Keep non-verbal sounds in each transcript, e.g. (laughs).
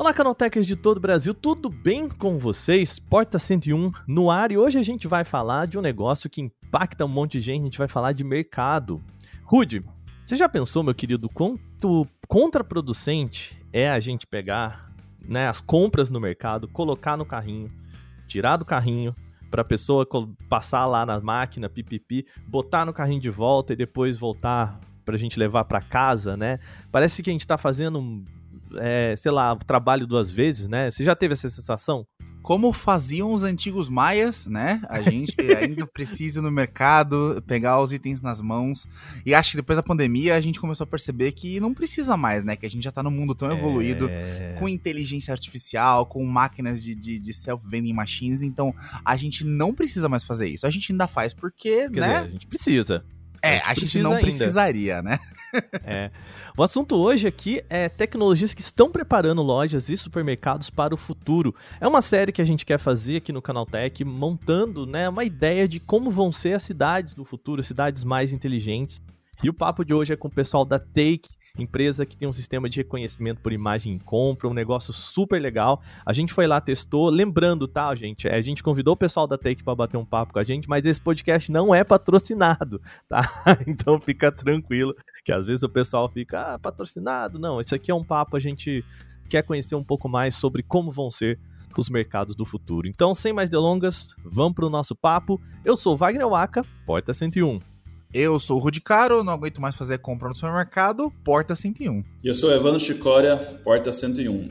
Olá, canaltecas de todo o Brasil, tudo bem com vocês? Porta 101 no ar e hoje a gente vai falar de um negócio que impacta um monte de gente, a gente vai falar de mercado. Rude, você já pensou, meu querido, quanto contraproducente é a gente pegar né, as compras no mercado, colocar no carrinho, tirar do carrinho, para a pessoa passar lá na máquina, pipipi, botar no carrinho de volta e depois voltar para a gente levar para casa, né? Parece que a gente está fazendo é, sei lá, trabalho duas vezes, né? Você já teve essa sensação? Como faziam os antigos maias, né? A gente (laughs) ainda precisa no mercado pegar os itens nas mãos. E acho que depois da pandemia a gente começou a perceber que não precisa mais, né? Que a gente já tá num mundo tão evoluído, é... com inteligência artificial, com máquinas de, de, de self-vending machines. Então a gente não precisa mais fazer isso. A gente ainda faz porque, Quer né? Dizer, a gente precisa. É, a gente, a gente não ainda. precisaria, né? É. O assunto hoje aqui é tecnologias que estão preparando lojas e supermercados para o futuro. É uma série que a gente quer fazer aqui no Canal Tech, montando né, uma ideia de como vão ser as cidades do futuro, cidades mais inteligentes. E o papo de hoje é com o pessoal da Take, empresa que tem um sistema de reconhecimento por imagem em compra, um negócio super legal. A gente foi lá, testou. Lembrando, tá, gente? É, a gente convidou o pessoal da Take para bater um papo com a gente, mas esse podcast não é patrocinado, tá? (laughs) Então fica tranquilo, que às vezes o pessoal fica, ah, patrocinado. Não, esse aqui é um papo, a gente quer conhecer um pouco mais sobre como vão ser os mercados do futuro. Então, sem mais delongas, vamos para o nosso papo. Eu sou Wagner Waka, Porta 101. Eu sou o Rudi Caro, não aguento mais fazer compra no supermercado, porta 101. E eu sou Evandro Chicória, porta 101.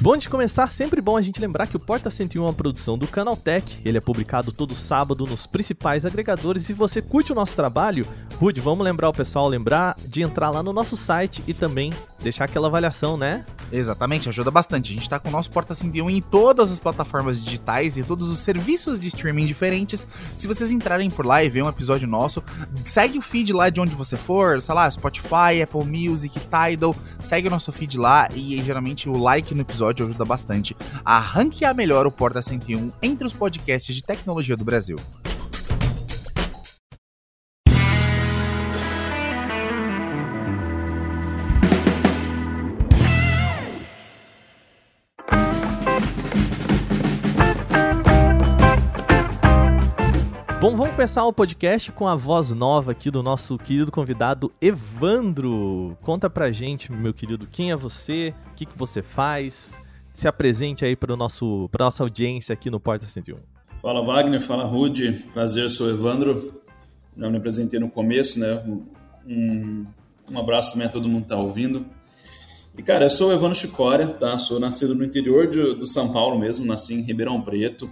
Bom de começar, sempre bom a gente lembrar que o Porta 101 é uma produção do Canaltech. Ele é publicado todo sábado nos principais agregadores. E se você curte o nosso trabalho, Rude, vamos lembrar o pessoal lembrar de entrar lá no nosso site e também deixar aquela avaliação, né? Exatamente, ajuda bastante. A gente tá com o nosso Porta 101 em todas as plataformas digitais e todos os serviços de streaming diferentes. Se vocês entrarem por lá e ver um episódio nosso, segue o feed lá de onde você for, sei lá, Spotify, Apple Music, Tidal, segue o nosso feed lá e geralmente o like no episódio ajuda bastante a ranquear melhor o Porta 101 entre os podcasts de tecnologia do Brasil. Bom, vamos começar o podcast com a voz nova aqui do nosso querido convidado Evandro. Conta pra gente, meu querido, quem é você, o que, que você faz, se apresente aí para nosso para nossa audiência aqui no Porta 101. Fala Wagner, fala Rude, prazer, sou Evandro. Já me apresentei no começo, né? Um, um abraço também a todo mundo que tá ouvindo. E cara, eu sou o Evandro Chicória, tá? Sou nascido no interior de, do São Paulo mesmo, nasci em Ribeirão Preto.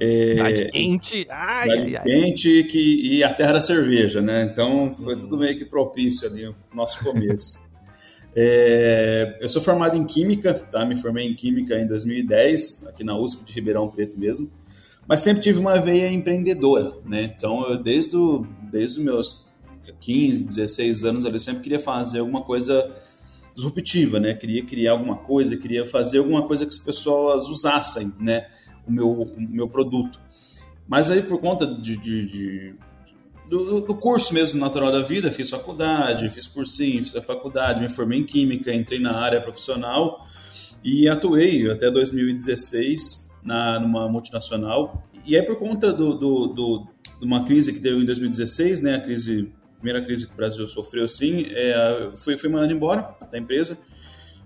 É, quente, ai, ai, ai. quente que, e a terra da cerveja, né? Então foi tudo meio que propício ali o nosso começo. (laughs) É, eu sou formado em Química, tá? Me formei em Química em 2010, aqui na USP de Ribeirão Preto mesmo. Mas sempre tive uma veia empreendedora, né? Então, eu, desde, o, desde os meus 15, 16 anos, eu sempre queria fazer alguma coisa disruptiva, né? Queria criar alguma coisa, queria fazer alguma coisa que as pessoas usassem, né? O meu, o meu produto. Mas aí, por conta de, de, de do, do, curso mesmo natural da vida, fiz faculdade, fiz cursinho, fiz a faculdade, me formei em química, entrei na área profissional e atuei até 2016 na, numa multinacional. E aí por conta do, do, do, de uma crise que deu em 2016, né, a crise, primeira crise que o Brasil sofreu, sim, é, fui, fui mandado embora da empresa,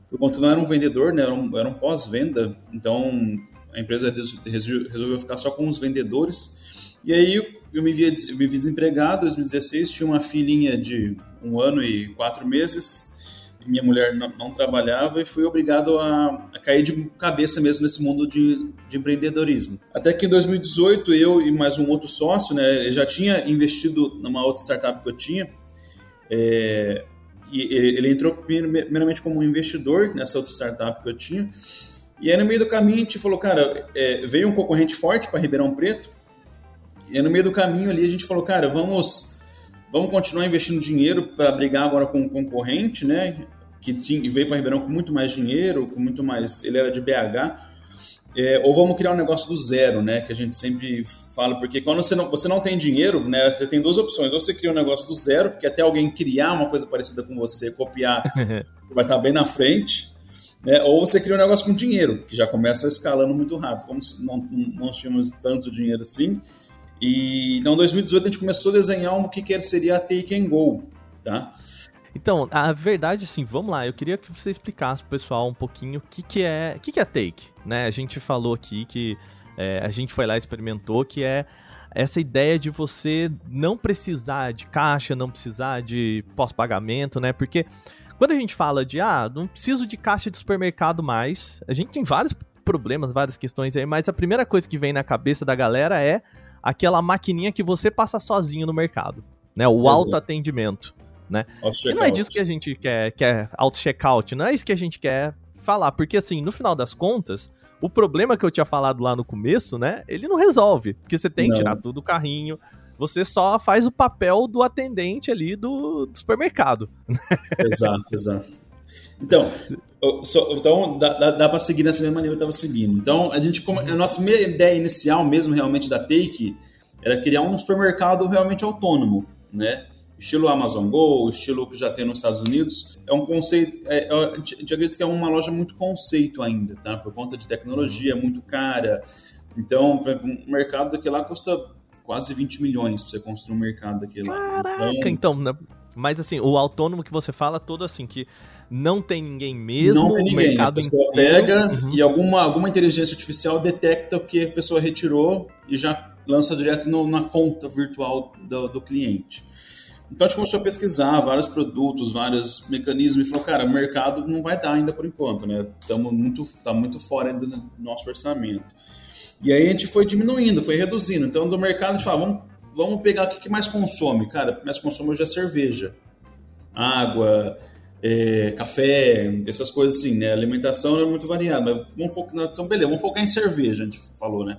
por conta não era um vendedor, né, era um, era um pós-venda, então a empresa resolveu ficar só com os vendedores. E aí eu me eu me vi desempregado em 2016, tinha uma filhinha de um ano e quatro meses, minha mulher não, não trabalhava e fui obrigado a, a, cair de cabeça mesmo nesse mundo de, de, empreendedorismo. Até que em 2018, eu e mais um outro sócio, né, já tinha investido numa outra startup que eu tinha, é, e ele entrou primeiramente como investidor nessa outra startup que eu tinha, e aí no meio do caminho a gente falou, cara, é, veio um concorrente forte para Ribeirão Preto, e no meio do caminho ali a gente falou, cara, vamos, vamos continuar investindo dinheiro para brigar agora com um concorrente, né? Que tinha, veio para Ribeirão com muito mais dinheiro, com muito mais. Ele era de BH. é, ou vamos criar um negócio do zero, né? Que a gente sempre fala, porque quando você não, você não tem dinheiro, né? Você tem duas opções. Ou você cria um negócio do zero, porque até alguém criar uma coisa parecida com você, copiar, (laughs) vai estar bem na frente. Né? Ou você cria um negócio com dinheiro, que já começa escalando muito rápido. Como não, não tínhamos tanto dinheiro assim. E então, em 2018, a gente começou a desenhar o que seria a Take and Go, tá? Então, a verdade, assim, vamos lá. Eu queria que você explicasse pro pessoal um pouquinho o que, que é o que, que é take, né? A gente falou aqui que é, a gente foi lá e experimentou que é essa ideia de você não precisar de caixa, não precisar de pós-pagamento, né? Porque quando a gente fala de, ah, não preciso de caixa de supermercado mais, a gente tem vários problemas, várias questões aí, mas a primeira coisa que vem na cabeça da galera é aquela maquininha que você passa sozinho no mercado, né? O autoatendimento né? E não é disso que a gente quer, quer auto-checkout, não é isso que a gente quer falar, porque assim, no final das contas, o problema que eu tinha falado lá no começo, né, ele não resolve, porque você tem que tirar tudo do carrinho, você só faz o papel do atendente ali do, do supermercado. Exato, exato. Então, então dá, dá, dá para seguir nessa mesma maneira que eu estava seguindo. Então, a gente, a nossa ideia inicial mesmo, realmente, da Take, era criar um supermercado realmente autônomo, né? estilo Amazon Go, estilo que já tem nos Estados Unidos. É um conceito, é, eu acredito que é uma loja muito conceito ainda, tá? Por conta de tecnologia, muito cara. Então, um mercado daquele lá custa quase 20 milhões para você construir um mercado daquele lá. Caraca, então, então, mas assim, o autônomo que você fala todo assim, que não tem ninguém mesmo, não tem ninguém. o mercado a pessoa pega uhum. e alguma, alguma inteligência artificial detecta o que a pessoa retirou e já lança direto no, na conta virtual do, do cliente. Então a gente começou a pesquisar vários produtos, vários mecanismos e falou, cara, o mercado não vai dar ainda por enquanto, né? Estamos muito, tá muito fora ainda do nosso orçamento. E aí a gente foi diminuindo, foi reduzindo. Então do mercado a gente falou, vamos, vamos pegar o que mais consome. Cara, o que mais consome hoje é cerveja, água, é, café, essas coisas assim, né? A alimentação é muito variada, mas vamos focar, então beleza, vamos focar em cerveja, a gente falou, né?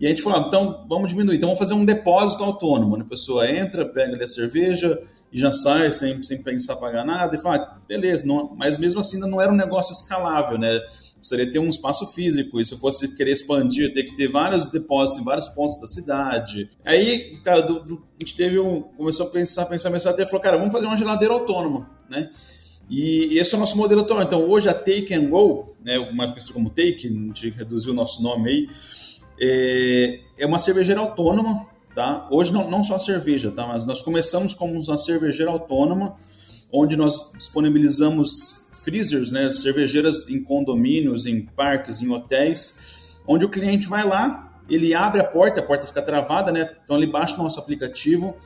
E a gente falou, ah, então vamos diminuir, então vamos fazer um depósito autônomo. Né? A pessoa entra, pega ali a cerveja e já sai sem, sem pensar pagar nada e fala, ah, beleza, não, mas mesmo assim ainda não era um negócio escalável, né? Precisaria ter um espaço físico, e se eu fosse querer expandir, ter que ter vários depósitos em vários pontos da cidade. Aí, cara, do, do, a gente teve um, começou a pensar, pensar, pensar, até falou, cara, vamos fazer uma geladeira autônoma, né? E, esse é o nosso modelo atual. Então, hoje a Take and Go, né, mais conhecido como Take, a gente reduziu o nosso nome aí, é, é uma cervejeira autônoma, tá? Hoje não, não só a cerveja, tá? Mas nós começamos como uma cervejeira autônoma, onde nós disponibilizamos freezers, né? Cervejeiras em condomínios, em parques, em hotéis, onde o cliente vai lá, ele abre a porta, a porta fica travada, né? Então ele baixa o nosso aplicativo,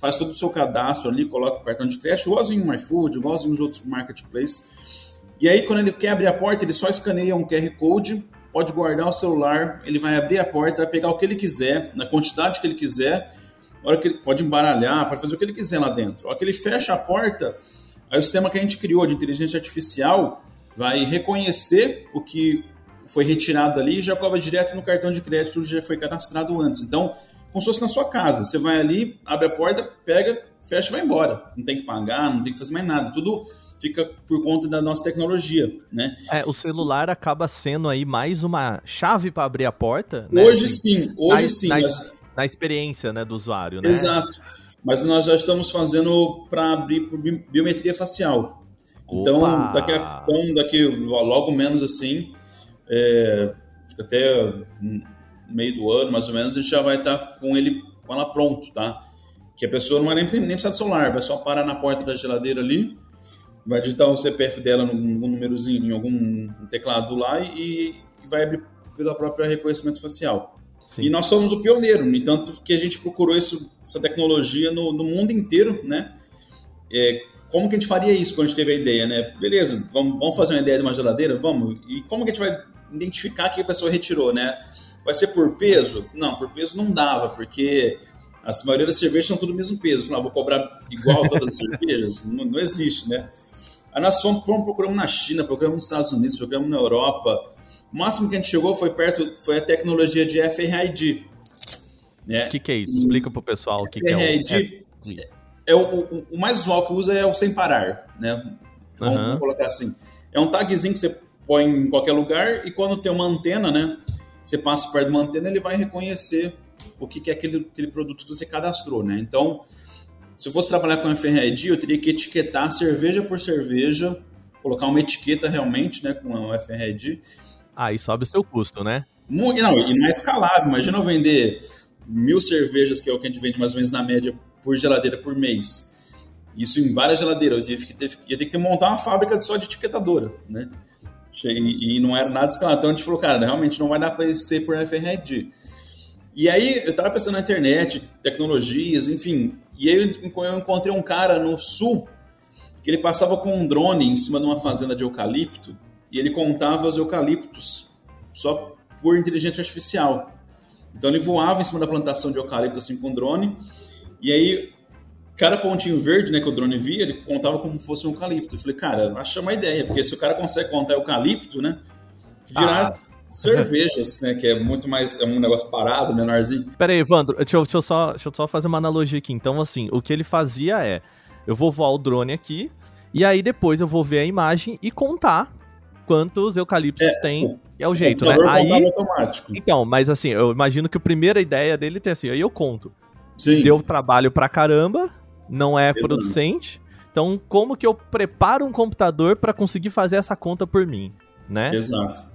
faz todo o seu cadastro ali, coloca o cartão de crédito, igualzinho no iFood, igualzinho nos outros marketplaces. E aí, quando ele quer abrir a porta, ele só escaneia um QR Code pode guardar o celular, ele vai abrir a porta, vai pegar o que ele quiser, na quantidade que ele quiser, hora que ele pode embaralhar, pode fazer o que ele quiser lá dentro. A hora que ele fecha a porta, aí o sistema que a gente criou de inteligência artificial vai reconhecer o que foi retirado ali e já cobra direto no cartão de crédito que já foi cadastrado antes. Então, como se fosse na sua casa. Você vai ali, abre a porta, pega, fecha e vai embora. Não tem que pagar, não tem que fazer mais nada. Tudo fica por conta da nossa tecnologia, né? É, o celular acaba sendo aí mais uma chave para abrir a porta, né? Hoje assim, sim, hoje na, sim. Na, mas... na, experiência, né, do usuário, né? Exato. Mas nós já estamos fazendo para abrir por biometria facial. Então, daqui a, então, daqui logo menos assim, é, até meio do ano, mais ou menos, a gente já vai estar tá com ele com ela pronto, tá? Que a pessoa não vai nem, nem precisar de celular, vai só parar na porta da geladeira ali, vai digitar o CPF dela num, númerozinho, em algum teclado lá e, e vai abrir pela própria reconhecimento facial. Sim. E nós somos o pioneiro, no entanto, que a gente procurou isso, essa tecnologia no, no mundo inteiro, né? É, como que a gente faria isso quando a gente teve a ideia, né? Beleza, vamos, vamos fazer uma ideia de uma geladeira? Vamos. E como que a gente vai identificar que a pessoa retirou, né? Vai ser por peso? Não, por peso não dava, porque a maioria das cervejas são tudo do mesmo peso. Não, vou cobrar igual todas as (laughs) cervejas? Não, não existe, né? Aí nós fomos procuramos na China, procuramos nos Estados Unidos, procuramos na Europa. O máximo que a gente chegou foi perto, foi a tecnologia de FRID. O né? que, que é isso? Explica para o pessoal o que, que é o FRID. É o, o, o, mais usual que usa é o sem parar, né? Vamos, uhum. vamos, colocar assim. É um tagzinho que você põe em qualquer lugar e quando tem uma antena, né? Você passa perto de uma antena, ele vai reconhecer o que, que é aquele, aquele produto que você cadastrou, né? Então, se eu fosse trabalhar com FRID, eu teria que etiquetar cerveja por cerveja, colocar uma etiqueta realmente, né, com a FRID. Aí sobe o seu custo, né? Não, e não é escalável. Imagina eu vender mil cervejas, que é o que a gente vende mais ou menos na média por geladeira por mês. Isso em várias geladeiras. Eu ia ter, ia ter que montar uma fábrica só de etiquetadora, né? E, e não era nada escalado. Então a gente falou, cara, realmente não vai dar para ser por FRD. E aí eu tava pensando na internet, tecnologias, enfim. E aí eu encontrei um cara no sul que ele passava com um drone em cima de uma fazenda de eucalipto e ele contava os eucaliptos só por inteligência artificial. Então ele voava em cima da plantação de eucalipto assim com drone e aí cada pontinho verde, né, que o drone via, ele contava como fosse um eucalipto. Eu falei, cara, acho uma ideia, porque se o cara consegue contar eucalipto, né, que dirá ah. (laughs) cervejas, né, que é muito mais, é um negócio parado, menorzinho. Pera aí, Evandro, deixa eu, deixa, eu só, deixa eu só fazer uma analogia aqui. Então, assim, o que ele fazia é, eu vou voar o drone aqui, e aí depois eu vou ver a imagem e contar quantos eucaliptos é, tem. É o jeito, né? Aí, automático. Então, mas assim, eu imagino que a primeira ideia dele tem assim, aí eu conto. Sim. Deu trabalho pra caramba, não é Exato. producente. Então, como que eu preparo um computador para conseguir fazer essa conta por mim, né? Exato.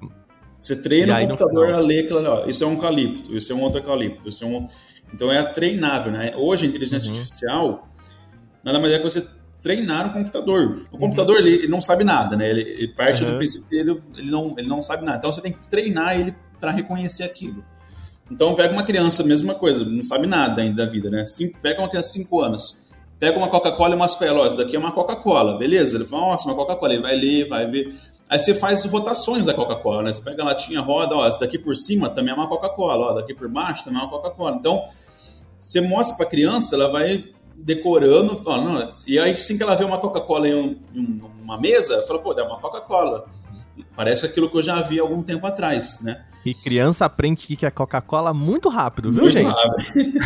Você treina o computador a ler aquilo, ó, isso é um eucalipto, isso é um outro eucalipto, isso é um... Então é treinável, né? Hoje a inteligência uhum. artificial nada mais é que você treinar o computador. O computador ele, ele não sabe nada, né? Ele, ele parte uhum. do princípio que ele, ele, não, ele não sabe nada. Então você tem que treinar ele para reconhecer aquilo. Então pega uma criança, mesma coisa, não sabe nada ainda da vida, né? Cinco, pega uma criança de 5 anos, pega uma Coca-Cola e umas pelas, daqui é uma Coca-Cola, beleza? Ele fala, nossa, uma Coca-Cola, ele vai ler, vai ver. Aí você faz rotações da Coca-Cola, né? Você pega a latinha, roda, ó, daqui por cima também é uma Coca-Cola, ó, daqui por baixo também é uma Coca-Cola. Então, você mostra para a criança, ela vai decorando, falando, não, e aí assim que ela vê uma Coca-Cola em, um, em, uma mesa, fala, pô, é uma Coca-Cola. Parece aquilo que eu já vi algum tempo atrás, né? E criança aprende que é Coca-Cola muito rápido, viu, muito gente? Rápido.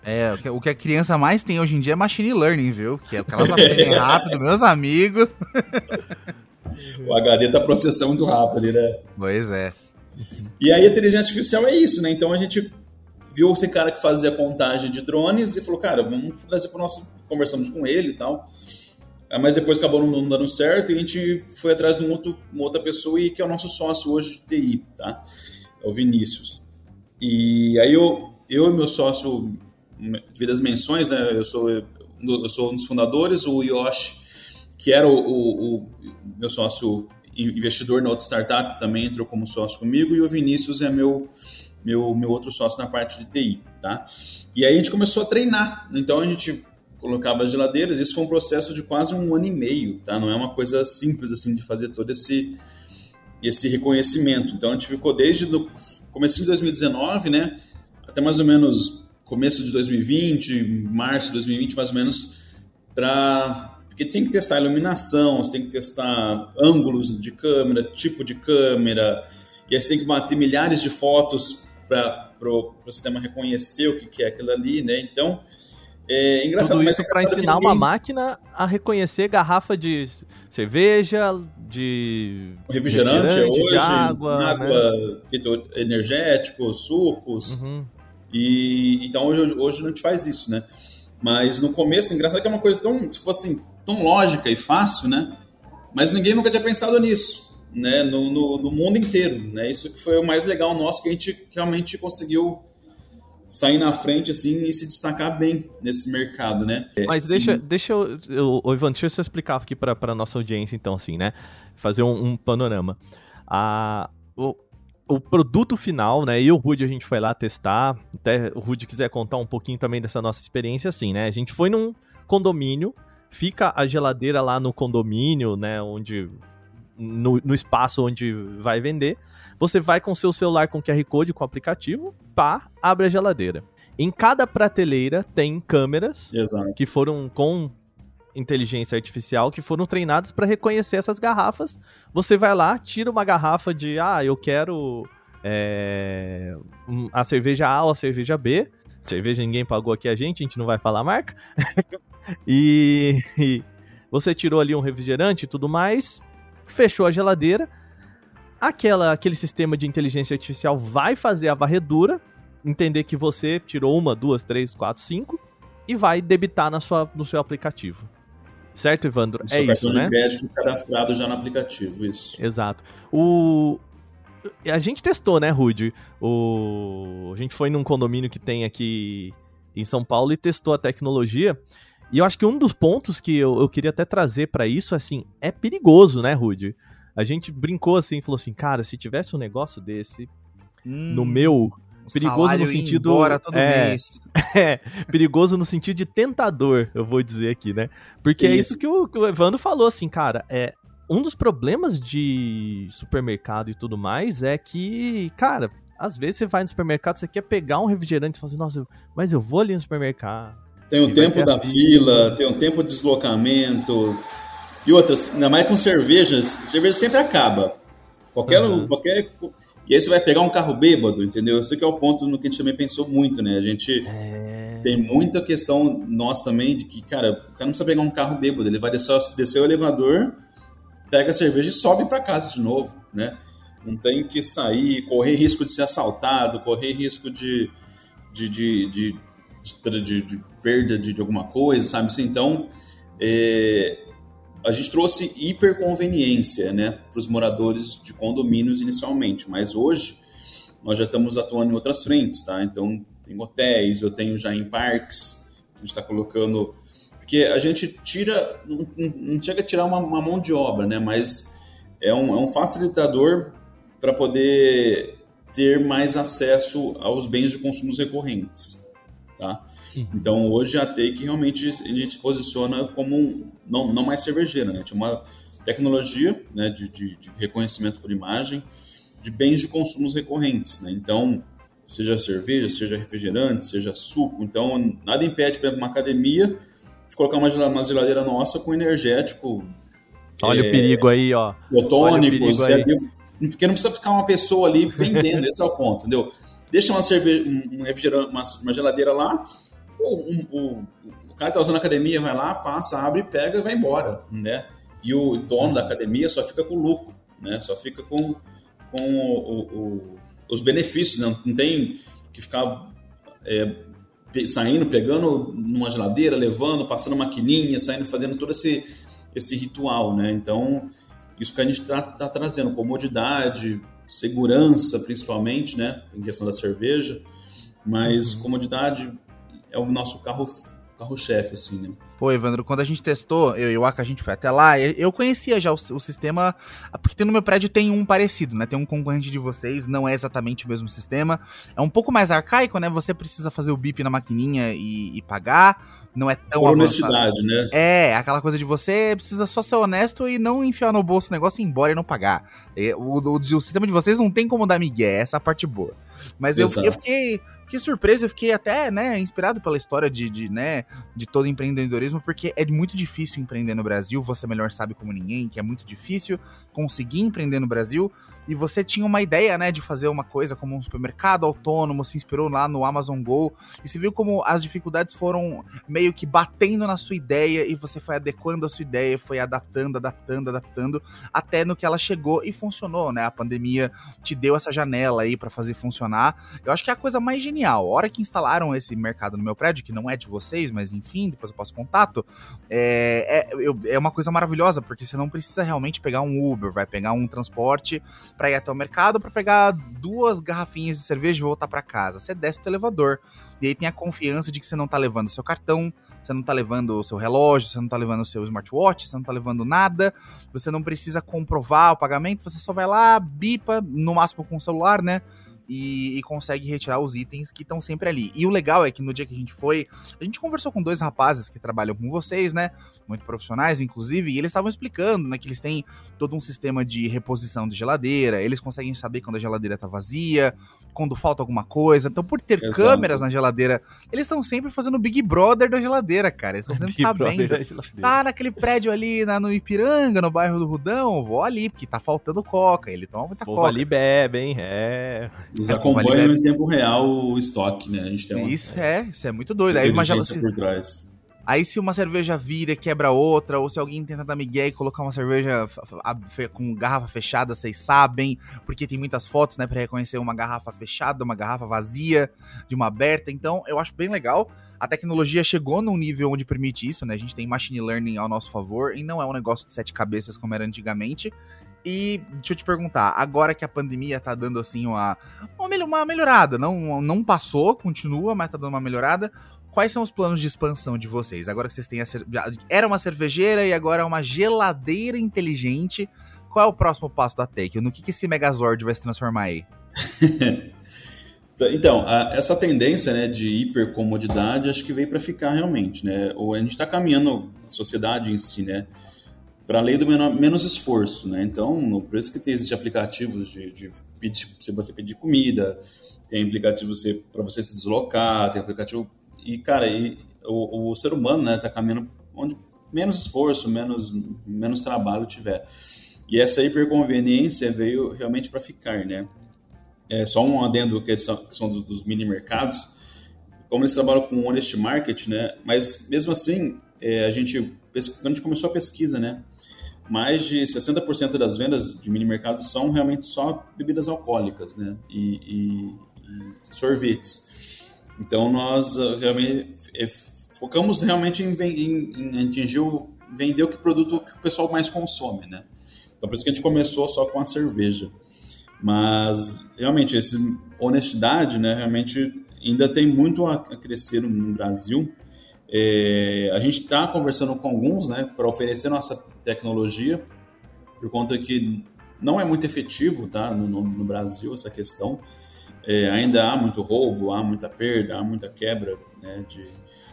(laughs) é, o que a criança mais tem hoje em dia é machine learning, viu? Que é o que elas aprendem é. (laughs) rápido, meus amigos. o HD tá processando muito rápido ali, né? Pois é. E aí a inteligência artificial é isso, né? Então a gente viu esse cara que fazia contagem de drones e falou, cara, vamos trazer para o nosso. Conversamos com ele e tal. Ah, mas depois acabou não dando certo e a gente foi atrás de um outro, uma outra pessoa e que é o nosso sócio hoje de TI, tá? É o Vinícius. E aí eu, eu e meu sócio, devido às menções, né? Eu sou, eu sou um dos fundadores, o Yoshi, que era o, o, o meu sócio investidor na outra startup, também entrou como sócio comigo, e o Vinícius é meu meu, meu outro sócio na parte de TI, tá? E aí a gente começou a treinar. Então a gente colocava as geladeiras. Isso foi um processo de quase um ano e meio, tá? Não é uma coisa simples assim de fazer todo esse esse reconhecimento. Então a gente ficou desde o começo de 2019, né, até mais ou menos começo de 2020, março de 2020 mais ou menos, para porque tem que testar iluminação, você tem que testar ângulos de câmera, tipo de câmera, e aí você tem que bater milhares de fotos para o sistema reconhecer o que, que é aquilo ali, né? Então, é engraçado. Tudo isso para ensinar ninguém... uma máquina a reconhecer garrafa de cerveja, de refrigerante, refrigerante hoje, de água, água né? energéticos, sucos. Uhum. E então hoje, hoje a gente faz isso, né? Mas no começo, engraçado que é uma coisa tão, se fosse tão lógica e fácil, né? Mas ninguém nunca tinha pensado nisso né, no, no, no, mundo inteiro. Né? Isso que foi o mais legal nosso, que a gente realmente conseguiu sair na frente assim e se destacar bem nesse mercado, né? Mas deixa, deixa eu, eu, Ivan, deixa eu explicar aqui para a nossa audiência, então, assim, né? Fazer um, um panorama. A, o, o produto final, né? E o Rude a gente foi lá testar. Até o Rude quiser contar um pouquinho também dessa nossa experiência, assim, né? A gente foi num condomínio, fica a geladeira lá no condomínio, né? Onde no, no espaço onde vai vender. Você vai com seu celular com QR Code, com o aplicativo, pá, abre a geladeira. Em cada prateleira tem câmeras Exato. que foram com inteligência artificial que foram treinadas para reconhecer essas garrafas. Você vai lá, tira uma garrafa de, ah, eu quero é, a cerveja A ou a cerveja B. Cerveja ninguém pagou aqui a gente, a gente não vai falar a marca. (laughs) e, e, você tirou ali um refrigerante e tudo mais fechou a geladeira, aquela, aquele sistema de inteligência artificial vai fazer a varredura, entender que você tirou uma, duas, três, quatro, cinco e vai debitar na sua, no seu aplicativo. Certo, Evandro? O é isso, né? crédito cadastrado já no aplicativo, isso. Exato. O... A gente testou, né, Rude? O... A gente foi num condomínio que tem aqui em São Paulo e testou a tecnologia. E eu acho que um dos pontos que eu, eu queria até trazer para isso, assim, é perigoso, né, Rude? A gente brincou assim, falou assim, cara, se tivesse um negócio desse hum. no meu perigoso no sentido embora todo é, mês. (laughs) é, perigoso no sentido de tentador, eu vou dizer aqui, né? Porque isso. é isso que o, que o Evandro falou assim, cara, é um dos problemas de supermercado e tudo mais é que, cara, às vezes você vai no supermercado, você quer pegar um refrigerante e fala assim, nossa, mas eu vou ali no supermercado. Tem o tempo da fila, tem o tempo de deslocamento. E outras, ainda mais com cervejas, cerveja sempre acaba. Qualquer, uhum. qualquer e aí você vai pegar um carro bêbado, entendeu? Esse que é o ponto no que a gente também pensou muito, né? A gente é... tem muita questão nós também de que, cara, o cara não precisa pegar um carro bêbado, ele vai descer, descer o elevador, pega a cerveja e sobe para casa de novo, né? Não tem que sair, correr risco de ser assaltado, correr risco de, de, de, de, de, de perda de, alguma coisa, sabe? Então, é, a gente trouxe hiperconveniência né, para os moradores de condomínios inicialmente, mas hoje nós já estamos atuando em outras frentes, tá? Então, tem hotéis, eu tenho já em parques, a gente está colocando. Porque a gente tira, não, não chega a tirar uma, uma, mão de obra, né? Mas é um, é um facilitador para poder ter mais acesso aos bens de consumos recorrentes, tá? Uhum. Então hoje a Take realmente a gente se posiciona como um, não, não mais cervejeira, né? Tinha uma tecnologia né, de, de, de, reconhecimento por imagem de bens de consumos recorrentes, né? Então, seja cerveja, seja refrigerante, seja suco, então nada impede, por exemplo, uma academia de colocar uma, geladeira nossa com energético. Olha é, o perigo aí, ó. Botônicos, é, porque não precisa ficar uma pessoa ali vendendo, esse é o ponto, entendeu? Deixa uma cerveja, um uma, uma geladeira lá, o, o, o cara está usando a academia, vai lá, passa, abre, pega e vai embora, né? E o dono da academia só fica com lucro, né? Só fica com, com o, o, os benefícios, né? não tem que ficar é, saindo, pegando numa geladeira, levando, passando maquininha, saindo, fazendo todo esse, esse ritual, né? Então, isso que a gente está tá trazendo, comodidade, segurança, principalmente, né? Em questão da cerveja, mas uhum. comodidade, é o nosso carro carro-chefe, assim, né? Pô, Evandro, quando a gente testou, eu e o Aka, a gente foi até lá, eu conhecia já o, o, sistema, porque no meu prédio tem um parecido, né? Tem um concorrente de vocês, não é exatamente o mesmo sistema. É um pouco mais arcaico, né? Você precisa fazer o bip na maquininha e, e pagar não é tão Por honestidade, né? É, aquela coisa de você precisa só ser honesto e não enfiar no bolso o negócio e ir embora e não pagar. O, o, o, sistema de vocês não tem como dar migué, essa é a parte boa. Mas eu, eu, fiquei, fiquei surpreso, eu fiquei até, né, inspirado pela história de, de, né, de todo empreendedorismo, porque é muito difícil empreender no Brasil, você melhor sabe como ninguém, que é muito difícil conseguir empreender no Brasil, e você tinha uma ideia, né, de fazer uma coisa como um supermercado autônomo, se inspirou lá no Amazon Go, e se viu como as dificuldades foram meio que batendo na sua ideia e você foi adequando a sua ideia, foi adaptando, adaptando, adaptando, até no que ela chegou e funcionou, né? A pandemia te deu essa janela aí para fazer funcionar. Eu acho que é a coisa mais genial. A hora que instalaram esse mercado no meu prédio, que não é de vocês, mas enfim, depois eu passo contato, é, é, é uma coisa maravilhosa, porque você não precisa realmente pegar um Uber, vai pegar um transporte para ir até o mercado para pegar duas garrafinhas de cerveja e voltar para casa. Você desce do elevador. E aí tem a confiança de que você não tá levando seu cartão, você não tá levando o seu relógio, você não tá levando o seu smartwatch, você não tá levando nada, você não precisa comprovar o pagamento, você só vai lá, bipa, no máximo com o celular, né? E, e, consegue retirar os itens que estão sempre ali. E o legal é que no dia que a gente foi, a gente conversou com dois rapazes que trabalham com vocês, né? Muito profissionais, inclusive, e eles estavam explicando, né, que eles têm todo um sistema de reposição de geladeira, eles conseguem saber quando a geladeira tá vazia, quando falta alguma coisa. Então, por ter Exato. câmeras na geladeira, eles estão sempre fazendo o Big Brother da geladeira, cara. Eles estão (laughs) sempre Big sabendo. Tá naquele prédio ali na, no Ipiranga, no bairro do Rudão, vou ali, porque tá faltando coca. Ele toma muita Povo coca. ali bebe, hein? É. Eles acompanham em tempo real o estoque, né? A gente tem uma, Isso é, isso é muito doido. Aí uma geladeira por trás. Aí se uma cerveja vira e quebra outra, ou se alguém tenta dar migué e colocar uma cerveja com garrafa fechada, vocês sabem, porque tem muitas fotos, né, para reconhecer uma garrafa fechada, uma garrafa vazia, de uma aberta. Então, eu acho bem legal. A tecnologia chegou num nível onde permite isso, né? A gente tem machine learning ao nosso favor e não é um negócio de sete cabeças como era antigamente. E deixa eu te perguntar, agora que a pandemia tá dando assim uma, uma melhorada, não, não passou, continua, mas tá dando uma melhorada quais são os planos de expansão de vocês? Agora que vocês têm a era uma cervejeira e agora é uma geladeira inteligente. Qual é o próximo passo da Take? No que, que esse Megazord vai se transformar aí? (laughs) então, a, essa tendência né, de hipercomodidade acho que veio para ficar realmente. Né? a gente está caminhando, a sociedade em si, né? para a lei do menor, menos esforço, né? Então, por isso que tem esses aplicativos de, de pedir, se você pedir comida, tem aplicativo para você se deslocar, tem aplicativo e, cara, e o, o ser humano, né, tá caminhando onde menos esforço, menos, menos trabalho tiver. E essa hiperconveniência veio realmente para ficar, né? É só um adendo que são, que são dos mini mercados, como eles trabalham com honest market, né? Mas mesmo assim, é, a gente quando a gente começou a pesquisa, né? Mais de 60% das vendas de mini mercados são realmente só bebidas alcoólicas, né? E, e, e sorvetes. Então nós uh, realmente eh, focamos realmente em, em, em atingir o, vender o que produto que o pessoal mais consome, né? Então por isso que a gente começou só com a cerveja. Mas realmente essa honestidade, né? Realmente ainda tem muito a, crescer no Brasil. É, a gente está conversando com alguns, né? Para oferecer nossa tecnologia, por conta que não é muito efetivo, tá? no, no Brasil essa questão. É, ainda há muito roubo, há muita perda, há muita quebra né, de,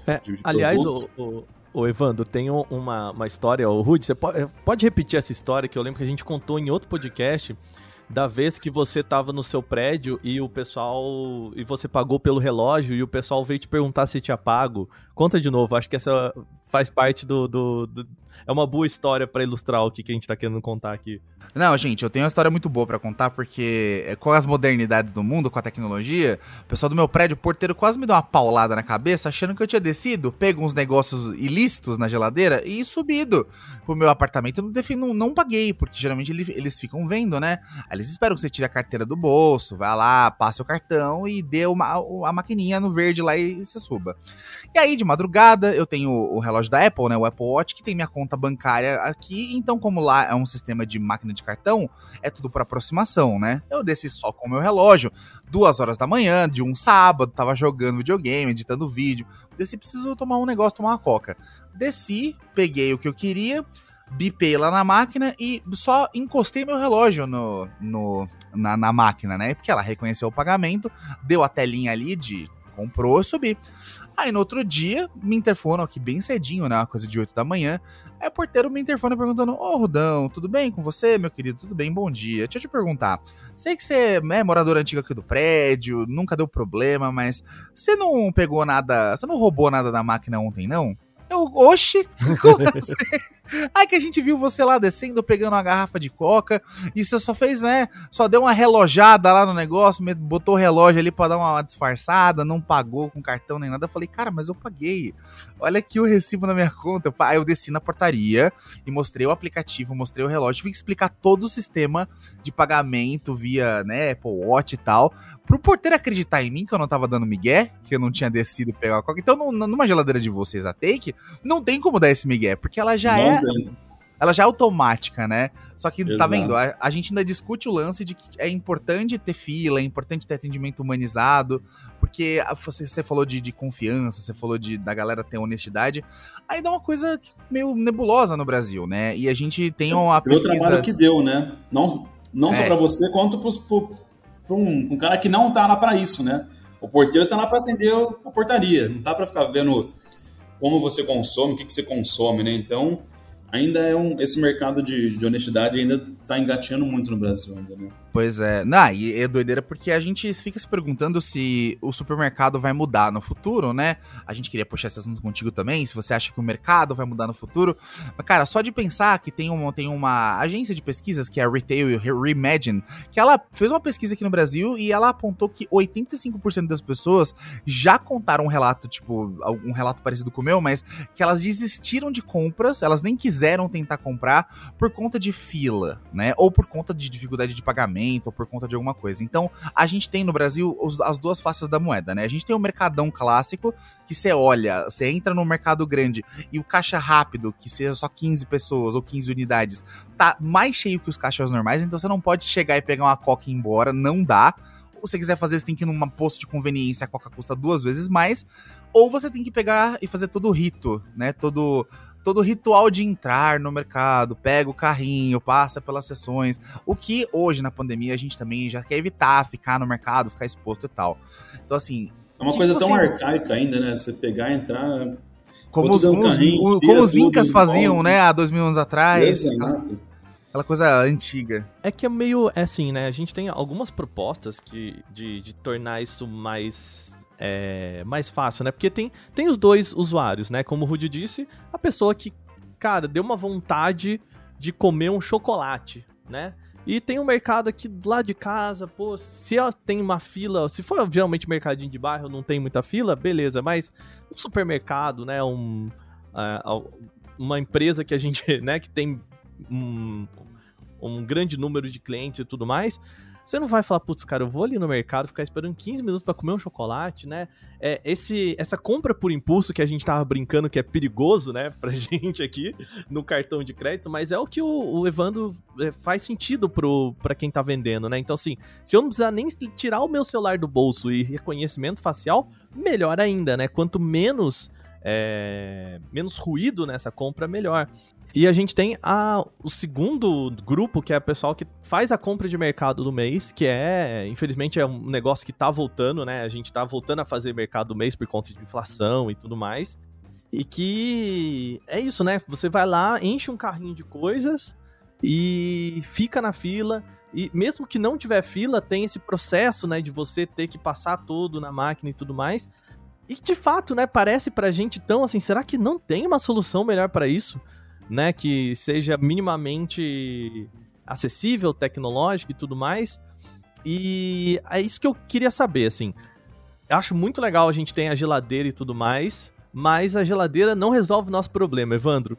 é, de, de Aliás, o, o, o, Evandro, tem uma, uma história, o Rude, você pode, pode repetir essa história que eu lembro que a gente contou em outro podcast da vez que você estava no seu prédio e o pessoal. e você pagou pelo relógio e o pessoal veio te perguntar se tinha pago. Conta de novo, acho que essa faz parte do. do, do é uma boa história para ilustrar o que, que a gente está querendo contar aqui. Não, gente, eu tenho uma história muito boa para contar, porque é, com as modernidades do mundo, com a tecnologia, o pessoal do meu prédio, o porteiro quase me deu uma paulada na cabeça, achando que eu tinha descido, pego uns negócios ilícitos na geladeira e subido pro meu apartamento. Não, não paguei, porque geralmente eles ficam vendo, né? Aí eles esperam que você tire a carteira do bolso, vai lá, passe o cartão e dê uma, a maquininha no verde lá e você suba. E aí, de madrugada, eu tenho o relógio da Apple, né? O Apple Watch, que tem minha conta bancária aqui. Então, como lá é um sistema de máquina de de cartão, é tudo por aproximação, né? Eu desci só com o meu relógio, duas horas da manhã, de um sábado, tava jogando videogame, editando vídeo. Desci, preciso tomar um negócio, tomar uma coca. Desci, peguei o que eu queria, bipei lá na máquina e só encostei meu relógio no, no, na, na máquina, né? Porque ela reconheceu o pagamento, deu a telinha ali de comprou, eu subi. Aí no outro dia, me interfonam aqui bem cedinho, né? Coisa de 8 da manhã. Aí o porteiro me interfona perguntando: Ô, oh, Rudão, tudo bem com você, meu querido? Tudo bem, bom dia. Deixa eu te perguntar. Sei que você é morador antigo aqui do prédio, nunca deu problema, mas você não pegou nada. Você não roubou nada da máquina ontem, não? Eu, oxi, (laughs) como assim? Aí que a gente viu você lá descendo, pegando uma garrafa de coca, e você só fez, né? Só deu uma relojada lá no negócio, botou o relógio ali pra dar uma disfarçada, não pagou com cartão nem nada. Eu falei, cara, mas eu paguei. Olha aqui o recibo na minha conta. Aí eu desci na portaria e mostrei o aplicativo, mostrei o relógio, tive que explicar todo o sistema de pagamento via, né, Apple Watch e tal, pro porteiro acreditar em mim que eu não tava dando migué, que eu não tinha descido pegar a coca. Então, numa geladeira de vocês, a Take, não tem como dar esse migué, porque ela já não é ela já é automática, né? Só que, tá Exato. tá vendo? A, a, gente ainda discute o lance de que é importante ter fila, é importante ter atendimento humanizado, porque você, você falou de, de confiança, você falou de da galera ter honestidade. Aí dá uma coisa meio nebulosa no Brasil, né? E a gente tem uma Esse pesquisa... o trabalho que deu, né? Não, não é. só para você, quanto para um, um cara que não tá lá para isso, né? O porteiro tá lá para atender a portaria, não tá para ficar vendo como você consome, o que, que você consome, né? Então, ainda é um, esse mercado de, de honestidade ainda está engatinhando muito no Brasil ainda, né? Pois é. Não, e é doideira porque a gente fica se perguntando se o supermercado vai mudar no futuro, né? A gente queria puxar esse assunto contigo também, se você acha que o mercado vai mudar no futuro. Mas, cara, só de pensar que tem uma, tem uma agência de pesquisas, que é a Retail Reimagine, que ela fez uma pesquisa aqui no Brasil e ela apontou que 85% das pessoas já contaram um relato, tipo, um relato parecido com o meu, mas que elas desistiram de compras, elas nem quiseram tentar comprar por conta de fila, né? Ou por conta de dificuldade de pagamento ou por conta de alguma coisa. Então, a gente tem no Brasil os, as duas faces da moeda, né? A gente tem o mercadão clássico, que você olha, você entra no mercado grande e o caixa rápido, que seja só 15 pessoas ou 15 unidades, tá mais cheio que os caixas normais, então você não pode chegar e pegar uma coca e ir embora, não dá. Ou se você quiser fazer, você tem que ir numa posto de conveniência, a coca custa duas vezes mais. Ou você tem que pegar e fazer todo o rito, né? Todo todo ritual de entrar no mercado, pega o carrinho, passa pelas sessões, o que hoje na pandemia a gente também já quer evitar ficar no mercado, ficar exposto e tal. Então assim, é uma coisa tão arcaica ainda, né? Você pegar, entrar como os, um carrinho, como os incas faziam, né, há dois mil anos atrás. Exato. Aquela coisa antiga. É que é meio é assim, né? A gente tem algumas propostas que, de, de tornar isso mais é, mais fácil, né? Porque tem, tem os dois usuários, né? Como o Rudy disse, a pessoa que, cara, deu uma vontade de comer um chocolate, né? E tem um mercado aqui do lado de casa, pô, se tem uma fila, se for geralmente mercadinho de bairro, não tem muita fila, beleza, mas um supermercado, né, um, uh, uma empresa que a gente, (laughs) né, que tem um, um grande número de clientes e tudo mais, você não vai falar, putz, cara, eu vou ali no mercado ficar esperando 15 minutos para comer um chocolate, né? É, esse, essa compra por impulso que a gente tava brincando que é perigoso, né, (laughs) pra gente aqui no cartão de crédito, mas é o que o, o Evandro é, faz sentido pro, pra quem tá vendendo, né? Então, assim, se eu não precisar nem tirar o meu celular do bolso e reconhecimento facial, melhor ainda, né? Quanto menos. É, menos ruído nessa compra, melhor. E a gente tem a, o segundo grupo, que é o pessoal que faz a compra de mercado do mês, que é, infelizmente, é um negócio que tá voltando, né? A gente tá voltando a fazer mercado do mês por conta de inflação e tudo mais. E que é isso, né? Você vai lá, enche um carrinho de coisas e fica na fila. E mesmo que não tiver fila, tem esse processo, né, de você ter que passar tudo na máquina e tudo mais. E de fato, né, parece pra gente tão assim, será que não tem uma solução melhor para isso? Né, que seja minimamente acessível, tecnológico e tudo mais. E é isso que eu queria saber, assim. Eu acho muito legal a gente ter a geladeira e tudo mais, mas a geladeira não resolve o nosso problema, Evandro.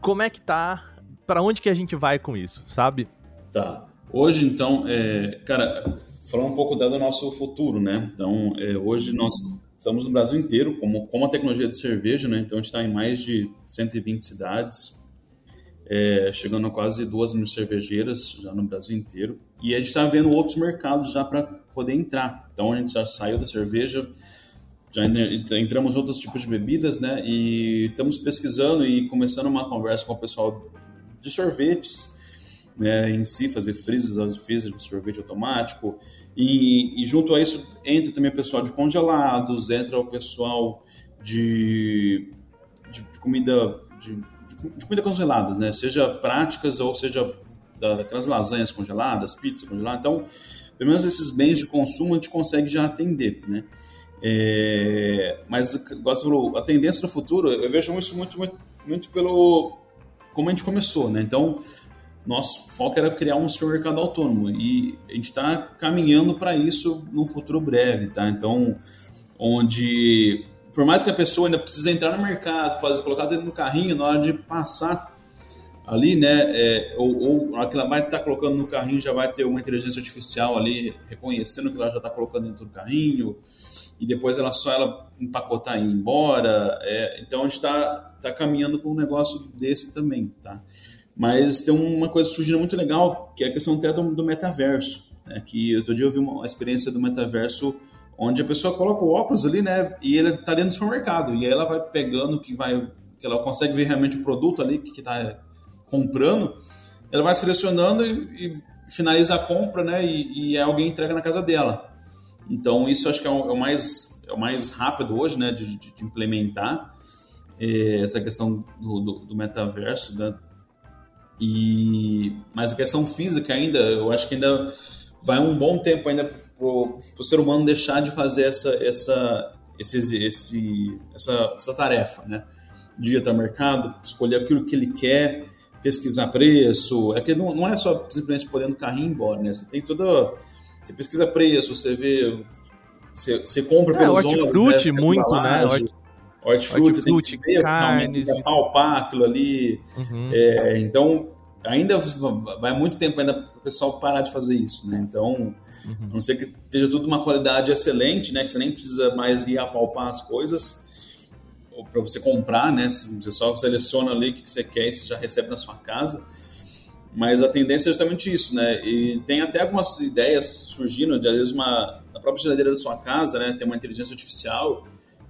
Como é que tá? Para onde que a gente vai com isso, sabe? Tá. Hoje, então, é, cara, falar um pouco do nosso futuro, né? Então, é, hoje nós Estamos no Brasil inteiro, como, como a tecnologia de cerveja, né? Então a gente está em mais de 120 cidades, é, chegando a quase 2 mil cervejeiras já no Brasil inteiro. E a gente está vendo outros mercados já para poder entrar. Então a gente já saiu da cerveja, já entramos em outros tipos de bebidas, né? E estamos pesquisando e começando uma conversa com o pessoal de sorvetes né, em si, fazer freezers, freezer de sorvete automático. E, e, junto a isso entra também o pessoal de congelados, entra o pessoal de, de, de comida de, de, comida congeladas, né? Seja práticas ou seja daquelas lasanhas congeladas, pizza congelada. Então, pelo menos esses bens de consumo a gente consegue já atender, né? É, mas, falou, a tendência no futuro, eu vejo isso muito, muito, muito pelo como a gente começou, né? Então, nosso foco era criar um supermercado autônomo e a gente está caminhando para isso no futuro breve, tá? Então, onde por mais que a pessoa ainda precise entrar no mercado, fazer colocar dentro do carrinho na hora de passar ali, né? É, ou, ou na hora que ela vai estar tá colocando no carrinho já vai ter uma inteligência artificial ali reconhecendo que ela já está colocando dentro do carrinho e depois ela só ela empacotar e ir embora. É, então a gente está tá caminhando com um negócio desse também, tá? Mas tem uma coisa surgindo muito legal, que é a questão até do, do metaverso. Né? Que outro dia eu vi uma experiência do metaverso onde a pessoa coloca o óculos ali, né? E ele está dentro do supermercado. E aí ela vai pegando que vai. que ela consegue ver realmente o produto ali que está comprando. Ela vai selecionando e, e, finaliza a compra, né? E, e alguém entrega na casa dela. Então isso acho que é o, é o mais, é o mais rápido hoje, né? De, de, de implementar é, essa questão do, do, do metaverso, né? E, mas a questão física ainda, eu acho que ainda vai um bom tempo ainda para o ser humano deixar de fazer essa, essa, esse, esse, essa, essa tarefa, né? De ir até o mercado, escolher aquilo que ele quer, pesquisar preço. É que não, não é só simplesmente podendo no carrinho embora, né? Você tem toda. Você pesquisa preço, você vê. Você, você compra é, pelos hortifruti, né? muito, né? Hortifruti, você tem que ver carnes, palpar aquilo ali. Uhum. É, então, ainda vai muito tempo ainda para o pessoal parar de fazer isso, né? Então, uhum. a não ser que esteja tudo uma qualidade excelente, né? Que você nem precisa mais ir apalpar as coisas para você comprar, né? Você só seleciona ali o que você quer e você já recebe na sua casa. Mas a tendência é justamente isso, né? E tem até algumas ideias surgindo, de às vezes uma a própria geladeira da sua casa, né? Tem uma inteligência artificial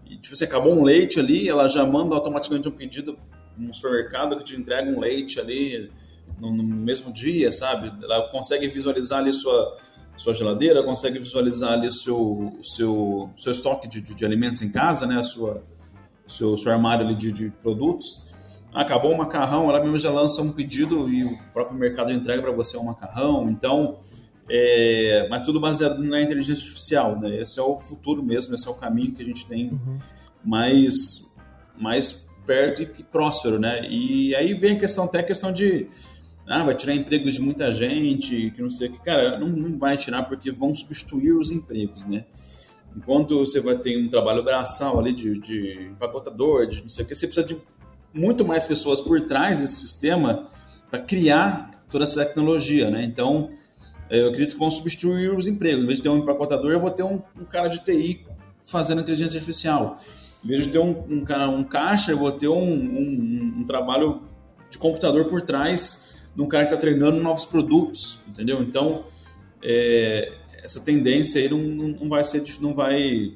e tipo você acabou um leite ali, ela já manda automaticamente um pedido no supermercado que te entrega um leite ali no, no, mesmo dia, sabe? Ela consegue visualizar ali sua, sua geladeira, consegue visualizar ali seu, seu, seu estoque de, de, de alimentos em casa, né? A sua, seu, seu armário ali de, de produtos. Acabou o macarrão, ela mesma já lança um pedido e o próprio mercado entrega para você um macarrão. Então, é, mas tudo baseado na inteligência artificial, né? Esse é o futuro mesmo, esse é o caminho que a gente tem uhum. mais, mais perto e, e próspero, né? E aí vem a questão até a questão de ah, vai tirar empregos de muita gente, que não sei o que. Cara, não, não vai tirar porque vão substituir os empregos, né? Enquanto você vai ter um trabalho braçal ali de, de empacotador, de não sei o que, você precisa de muito mais pessoas por trás desse sistema para criar toda essa tecnologia, né? Então, eu acredito que vão substituir os empregos. Em vez de ter um empacotador, eu vou ter um, um cara de TI fazendo inteligência artificial. Em vez de ter um, um cara, um caixa, eu vou ter um, um, um trabalho de computador por trás de um cara que está treinando novos produtos, entendeu? Então, é, essa tendência aí não, não vai ser, não vai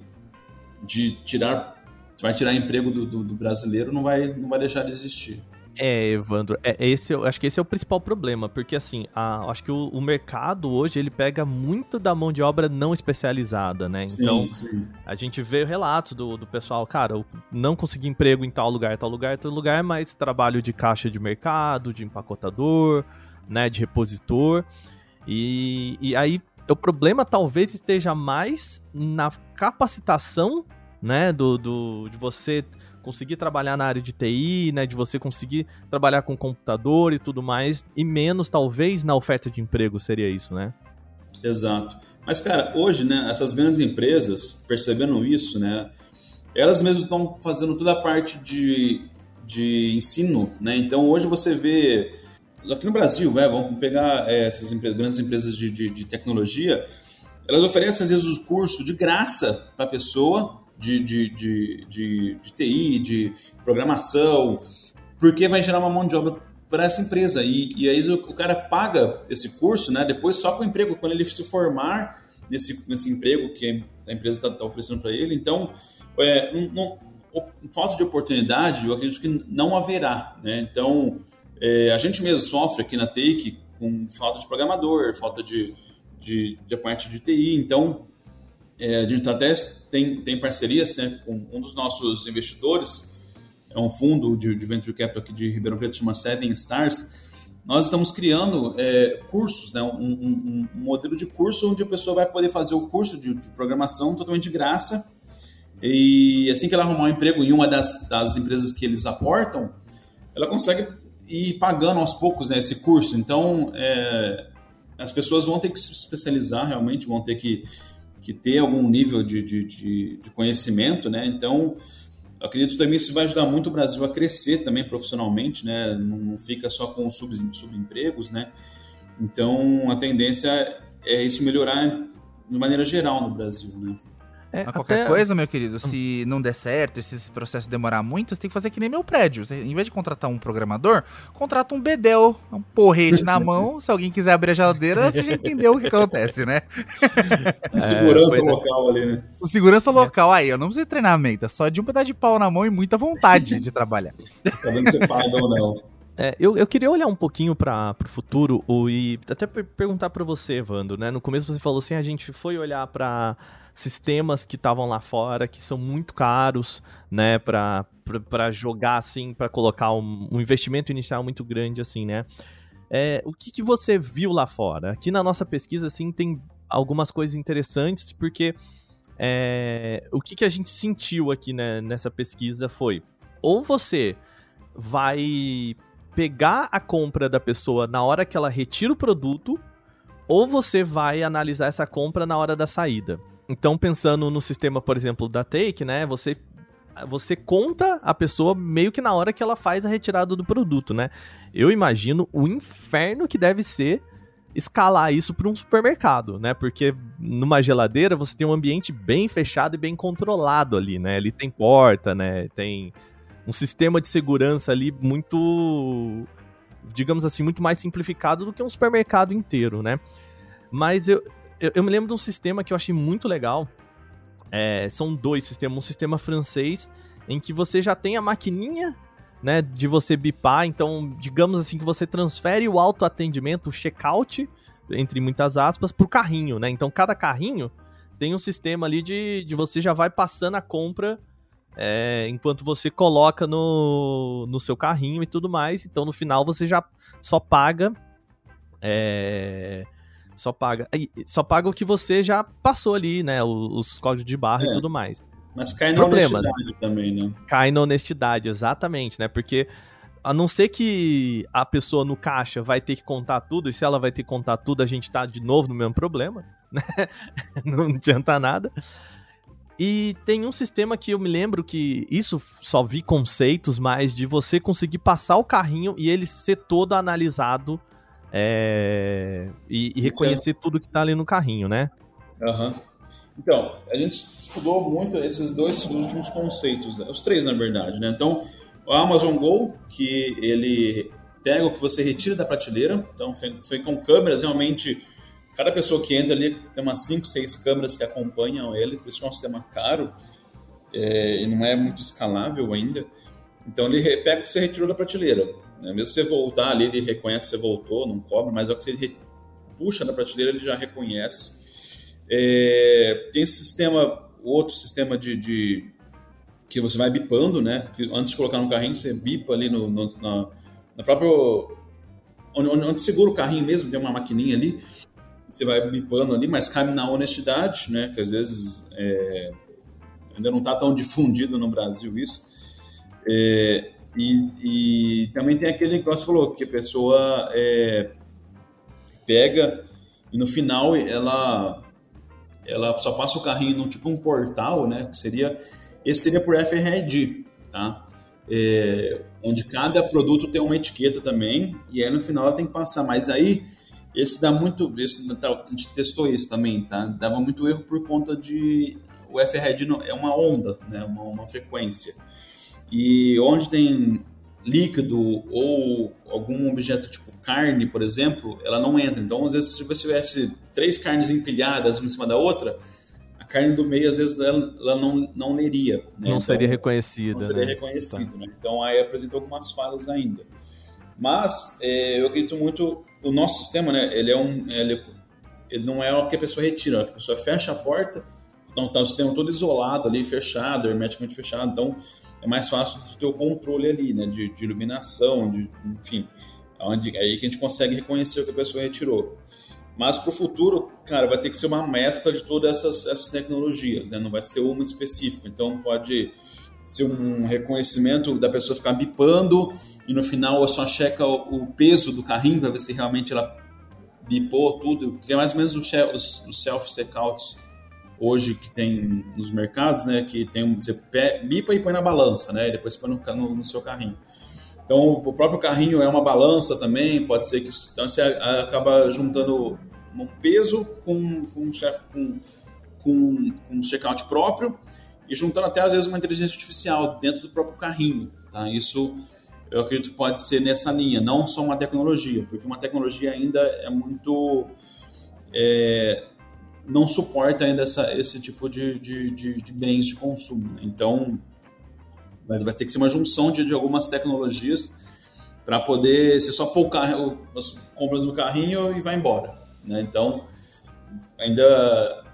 de tirar, vai tirar emprego do, do, do brasileiro, não vai, não vai deixar de existir. É, Evandro, é, esse, eu acho que esse é o principal problema, porque assim, a, acho que o, o, mercado hoje ele pega muito da mão de obra não especializada, né? Sim, então, sim. a gente vê relatos do, do pessoal, cara, eu não consegui emprego em tal lugar, tal lugar, tal lugar, mas trabalho de caixa de mercado, de empacotador, né, de repositor. E, e aí o problema talvez esteja mais na capacitação, né, do, do de você conseguir trabalhar na área de TI, né, de você conseguir trabalhar com computador e tudo mais, e menos talvez na oferta de emprego seria isso, né? Exato. Mas cara, hoje, né, essas grandes empresas percebendo isso, né, elas mesmas estão fazendo toda a parte de, de ensino, né? Então hoje você vê aqui no Brasil, né, vamos pegar é, essas grandes empresas de, de, de tecnologia, elas oferecem às vezes os cursos de graça para a pessoa de, de, de, de, de TI, de programação, porque vai gerar uma mão de obra para essa empresa. E, e aí o, cara paga esse curso, né? Depois só com o emprego, quando ele se formar nesse, nesse emprego que a empresa está tá oferecendo para ele. Então, é, um, um, falta de oportunidade, eu acredito que não haverá, né? Então, é, a gente mesmo sofre aqui na Take com falta de programador, falta de, de, de parte de TI. Então, é, a Digital Test tem, tem parcerias né, com um dos nossos investidores, é um fundo de, de Venture Capital aqui de Ribeirão Preto, chama Seven Stars. Nós estamos criando é, cursos, né, um, um, um, modelo de curso onde a pessoa vai poder fazer o curso de, de, programação totalmente de graça. E assim que ela arrumar um emprego em uma das, das empresas que eles aportam, ela consegue ir pagando aos poucos né, esse curso. Então, é, as pessoas vão ter que se especializar realmente, vão ter que que ter algum nível de, de, de, de conhecimento, né? Então, acredito também isso vai ajudar muito o Brasil a crescer também profissionalmente, né? Não fica só com sub, subempregos, né? Então, a tendência é isso melhorar de maneira geral no Brasil, né? É, qualquer até... coisa, meu querido, se não der certo, esse processo demorar muito, você tem que fazer que nem meu prédio. Você, em vez de contratar um programador, contrata um bedel, um porrete na mão. (laughs) Se alguém quiser abrir a geladeira, você já entendeu o que acontece, né? (laughs) É, segurança local ali, né? O segurança local, aí, eu não preciso de treinamento, é só de um pedaço de pau na mão e muita vontade de trabalhar. Tá vendo se paga ou não. É, eu, eu queria olhar um pouquinho para o futuro o, e até perguntar para você, Vando, né? No começo você falou assim, a gente foi olhar para sistemas que estavam lá fora que são muito caros, né, para para jogar assim, para colocar um, um, investimento inicial muito grande assim, né? É, o que, que você viu lá fora? Aqui na nossa pesquisa assim tem algumas coisas interessantes porque é, o que, que a gente sentiu aqui né, nessa pesquisa foi ou você vai pegar a compra da pessoa na hora que ela retira o produto, ou você vai analisar essa compra na hora da saída. Então, pensando no sistema, por exemplo, da Take, né? Você você conta a pessoa meio que na hora que ela faz a retirada do produto, né? Eu imagino o inferno que deve ser escalar isso para um supermercado, né? Porque numa geladeira você tem um ambiente bem fechado e bem controlado ali, né? Ele tem porta, né? Tem um sistema de segurança ali muito, digamos assim, muito mais simplificado do que um supermercado inteiro, né? Mas eu, eu, eu me lembro de um sistema que eu achei muito legal. É, são dois sistemas. Um sistema francês em que você já tem a maquininha né, de você bipar. Então, digamos assim, que você transfere o autoatendimento, o checkout, entre muitas aspas, para o carrinho, né? Então, cada carrinho tem um sistema ali de, de você já vai passando a compra é, enquanto você coloca no, no seu carrinho e tudo mais. Então no final você já só paga. É, só paga. Só paga o que você já passou ali, né? Os, os códigos de barra é, e tudo mais. Mas cai na Problemas. honestidade também, né? Cai na honestidade, exatamente, né? Porque a não ser que a pessoa no caixa vai ter que contar tudo, e se ela vai ter que contar tudo, a gente tá de novo no mesmo problema, (laughs) né? não adianta nada. E tem um sistema que eu me lembro que isso só vi conceitos, mas de você conseguir passar o carrinho e ele ser todo analisado é, e, e, reconhecer é... tudo que tá ali no carrinho, né? Uhum. Então, a gente estudou muito esses dois últimos conceitos, os três na verdade, né? Então, o Amazon Go, que ele pega o que você retira da prateleira, então foi, foi com câmeras realmente Cada pessoa que entra ali tem umas 5, 6 câmeras que acompanham ele, por isso é um sistema caro é, e não é muito escalável ainda. Então ele pega o que você retirou da prateleira. Né? Mesmo você voltar ali, ele reconhece que você voltou, não cobra, mas é que você puxa da prateleira, ele já reconhece. É, tem esse sistema, outro sistema de, de, que você vai bipando, né? Que antes de colocar no carrinho, você bipa ali no, no na, na próprio onde, onde, segura o carrinho mesmo, tem uma maquininha ali você vai bipando ali, mas cabe na honestidade, né? Que às vezes é, ainda não está tão difundido no Brasil isso. É, e, e, também tem aquele que você falou, que a pessoa é, pega e no final ela ela só passa o carrinho no tipo um portal, né? Que seria esse seria por FRD, tá? É, onde cada produto tem uma etiqueta também e aí no final ela tem que passar. Mas aí esse dá muito. Esse, tá, a gente testou esse também, tá? Dava muito erro por conta de. O FRED é uma onda, né? Uma, uma frequência. E onde tem líquido ou algum objeto tipo carne, por exemplo, ela não entra. Então, às vezes, se você tivesse três carnes empilhadas uma em cima da outra, a carne do meio, às vezes, ela, ela não, não leria. Né? Não então, seria reconhecida. Não seria né? reconhecida, tá. né? Então, aí apresentou algumas falhas ainda. Mas é, eu acredito muito o nosso sistema, né, ele é um, ele, ele não é o que a pessoa retira, a pessoa fecha a porta, então tá o sistema todo isolado ali, fechado, hermeticamente fechado, então é mais fácil de ter o controle ali, né, de, de iluminação, de, enfim, onde, é aí que a gente consegue reconhecer o que a pessoa retirou. Mas para o futuro, cara, vai ter que ser uma mescla de todas essas, essas tecnologias, né? Não vai ser uma específica. Então pode ser um reconhecimento da pessoa ficar bipando e no final só checa o, peso do carrinho para ver se realmente ela bipou tudo, que é mais ou menos os, self-checkouts hoje que tem nos mercados, né, que tem você bipa e põe na balança, né, e depois põe no, no, no, seu carrinho. Então o próprio carrinho é uma balança também, pode ser que então você acaba juntando um peso com, com um chefe com, com, com um checkout próprio e juntando até às vezes uma inteligência artificial dentro do próprio carrinho, tá? Isso eu acredito que pode ser nessa linha, não só uma tecnologia, porque uma tecnologia ainda é muito. É, não suporta ainda essa, esse tipo de, de, de, de bens de consumo. Né? Então, vai, vai ter que ser uma junção de, de algumas tecnologias para poder você só pôr o carro, as compras no carrinho e vai embora. Né? Então, ainda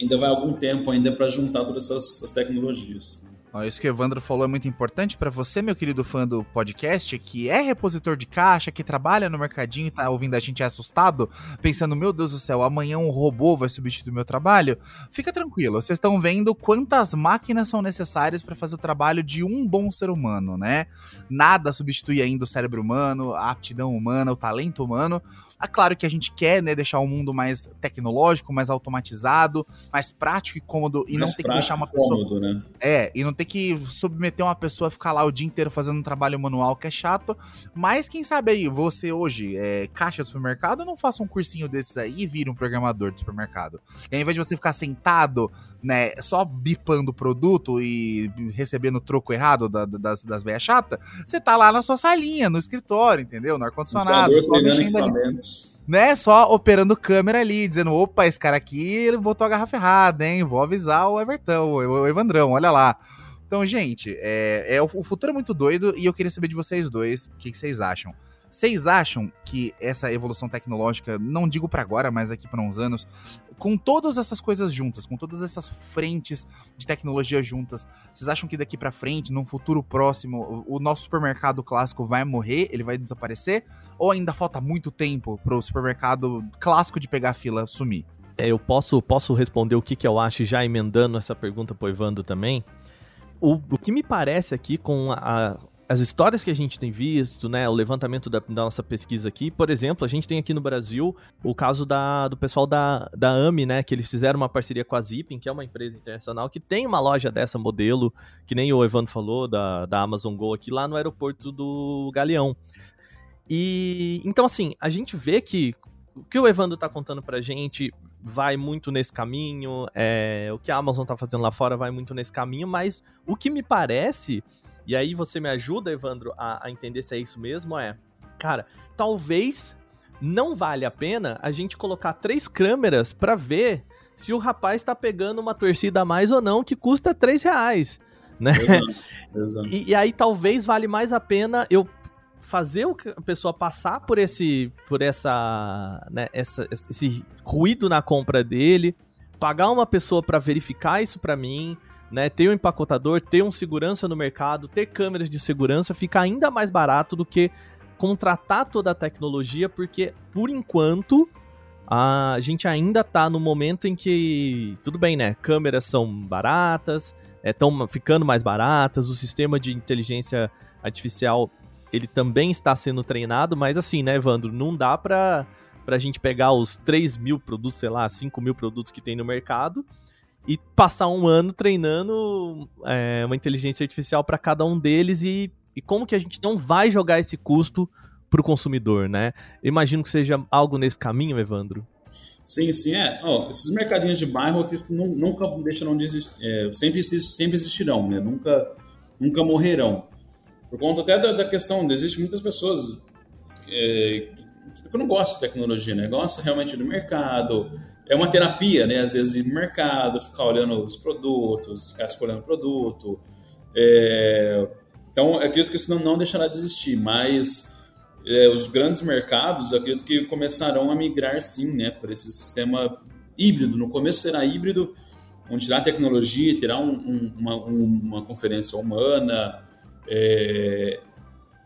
ainda vai algum tempo ainda para juntar todas essas, essas tecnologias. Isso que o Evandro falou é muito importante para você, meu querido fã do podcast, que é repositor de caixa, que trabalha no mercadinho e tá ouvindo a gente assustado, pensando, meu Deus do céu, amanhã um robô vai substituir meu trabalho. Fica tranquilo, vocês estão vendo quantas máquinas são necessárias para fazer o trabalho de um bom ser humano, né? Nada substitui ainda o cérebro humano, a aptidão humana, o talento humano. É claro que a gente quer né, deixar o mundo mais tecnológico, mais automatizado, mais prático e cômodo e mais não ter que deixar uma pessoa. Cômodo, né? É, e não ter que submeter uma pessoa a ficar lá o dia inteiro fazendo um trabalho manual que é chato. Mas quem sabe aí, você hoje é caixa do supermercado, não faça um cursinho desses aí e vira um programador de supermercado. E ao invés de você ficar sentado, né, só bipando o produto e recebendo o troco errado da, das, das veias chatas, você tá lá na sua salinha, no escritório, entendeu? No ar-condicionado, só mexendo ali né, só operando câmera ali, dizendo, opa, esse cara aqui botou a garrafa errada, hein? Vou avisar o Everton, o Evandrão, olha lá. Então, gente, é, é o, futuro é muito doido e eu queria saber de vocês dois, o que, que vocês acham? Vocês acham que essa evolução tecnológica, não digo para agora, mas daqui para uns anos, com todas essas coisas juntas, com todas essas frentes de tecnologia juntas, vocês acham que daqui para frente, num futuro próximo, o nosso supermercado clássico vai morrer, ele vai desaparecer? Ou ainda falta muito tempo pro supermercado clássico de pegar fila sumir? É, eu posso, posso responder o que, que eu acho já emendando essa pergunta pro Evandro também. O, o que me parece aqui com a, as histórias que a gente tem visto, né, o levantamento da, da, nossa pesquisa aqui, por exemplo, a gente tem aqui no Brasil o caso da, do pessoal da, da AMI, né, que eles fizeram uma parceria com a Zipping, que é uma empresa internacional que tem uma loja dessa modelo, que nem o Evandro falou, da, da Amazon Go aqui lá no aeroporto do Galeão. E então assim, a gente vê que o que o Evandro tá contando pra gente vai muito nesse caminho, é, o que a Amazon tá fazendo lá fora vai muito nesse caminho, mas o que me parece e aí você me ajuda, Evandro, a, a entender se é isso mesmo, é, cara, talvez não vale a pena a gente colocar três câmeras para ver se o rapaz tá pegando uma torcida a mais ou não, que custa três reais, né? Exato, (laughs) exato. E, e aí talvez vale mais a pena eu fazer a pessoa passar por esse por essa, né, essa esse ruído na compra dele, pagar uma pessoa para verificar isso para mim, né, ter um empacotador, ter um segurança no mercado, ter câmeras de segurança, fica ainda mais barato do que contratar toda a tecnologia, porque por enquanto a gente ainda tá no momento em que tudo bem, né? Câmeras são baratas, estão é, ficando mais baratas, o sistema de inteligência artificial ele também está sendo treinado, mas assim, né, Evandro, não dá pra, pra gente pegar os 3 mil produtos, sei lá, 5 mil produtos que tem no mercado e passar um ano treinando é, uma inteligência artificial para cada um deles e, e como que a gente não vai jogar esse custo para o consumidor, né? Imagino que seja algo nesse caminho, Evandro. Sim, sim, é. Oh, esses mercadinhos de bairro que nunca deixarão de existir, é, sempre, sempre existirão, né? Nunca, nunca morrerão. Por conta até da, da questão, existem muitas pessoas é, que não gostam de tecnologia, né? Realmente do mercado, é uma terapia, né? Às vezes ir no mercado, ficar olhando os produtos, ficar escolhendo produto. É... Então, acredito que isso não, não deixará de existir, mas é, os grandes mercados, acredito que começarão a migrar sim, né? Para esse sistema híbrido. No começo será híbrido, onde terá tecnologia, terá um, um, uma, uma, conferência humana, é,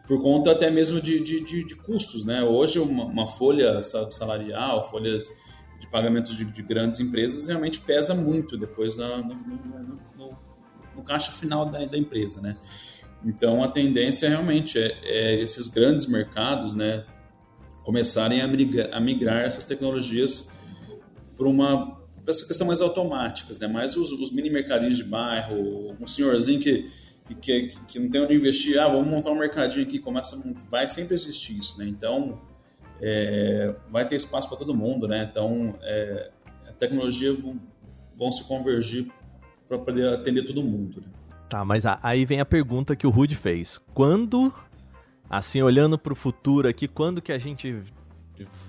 por conta até mesmo de, de, de, de custos, né? Hoje uma, uma folha salarial, folhas de pagamentos de, de, grandes empresas realmente pesa muito depois na, no, no, no, no, caixa final da, da, empresa, né? Então a tendência realmente é, é esses grandes mercados, né, começarem a migrar, a migrar essas tecnologias para uma essa questão mais automáticas, né? Mais os, os, mini mercadinhos de bairro, um senhorzinho que, que, que, que não tem onde investir, ah, vamos montar um mercadinho aqui, começa, vai sempre existir isso, né? Então é, vai ter espaço para todo mundo, né? Então, é, a tecnologia vão, vão se convergir para poder atender todo mundo. Né? Tá, mas aí vem a pergunta que o Rude fez. Quando, assim, olhando para o futuro aqui, quando que a gente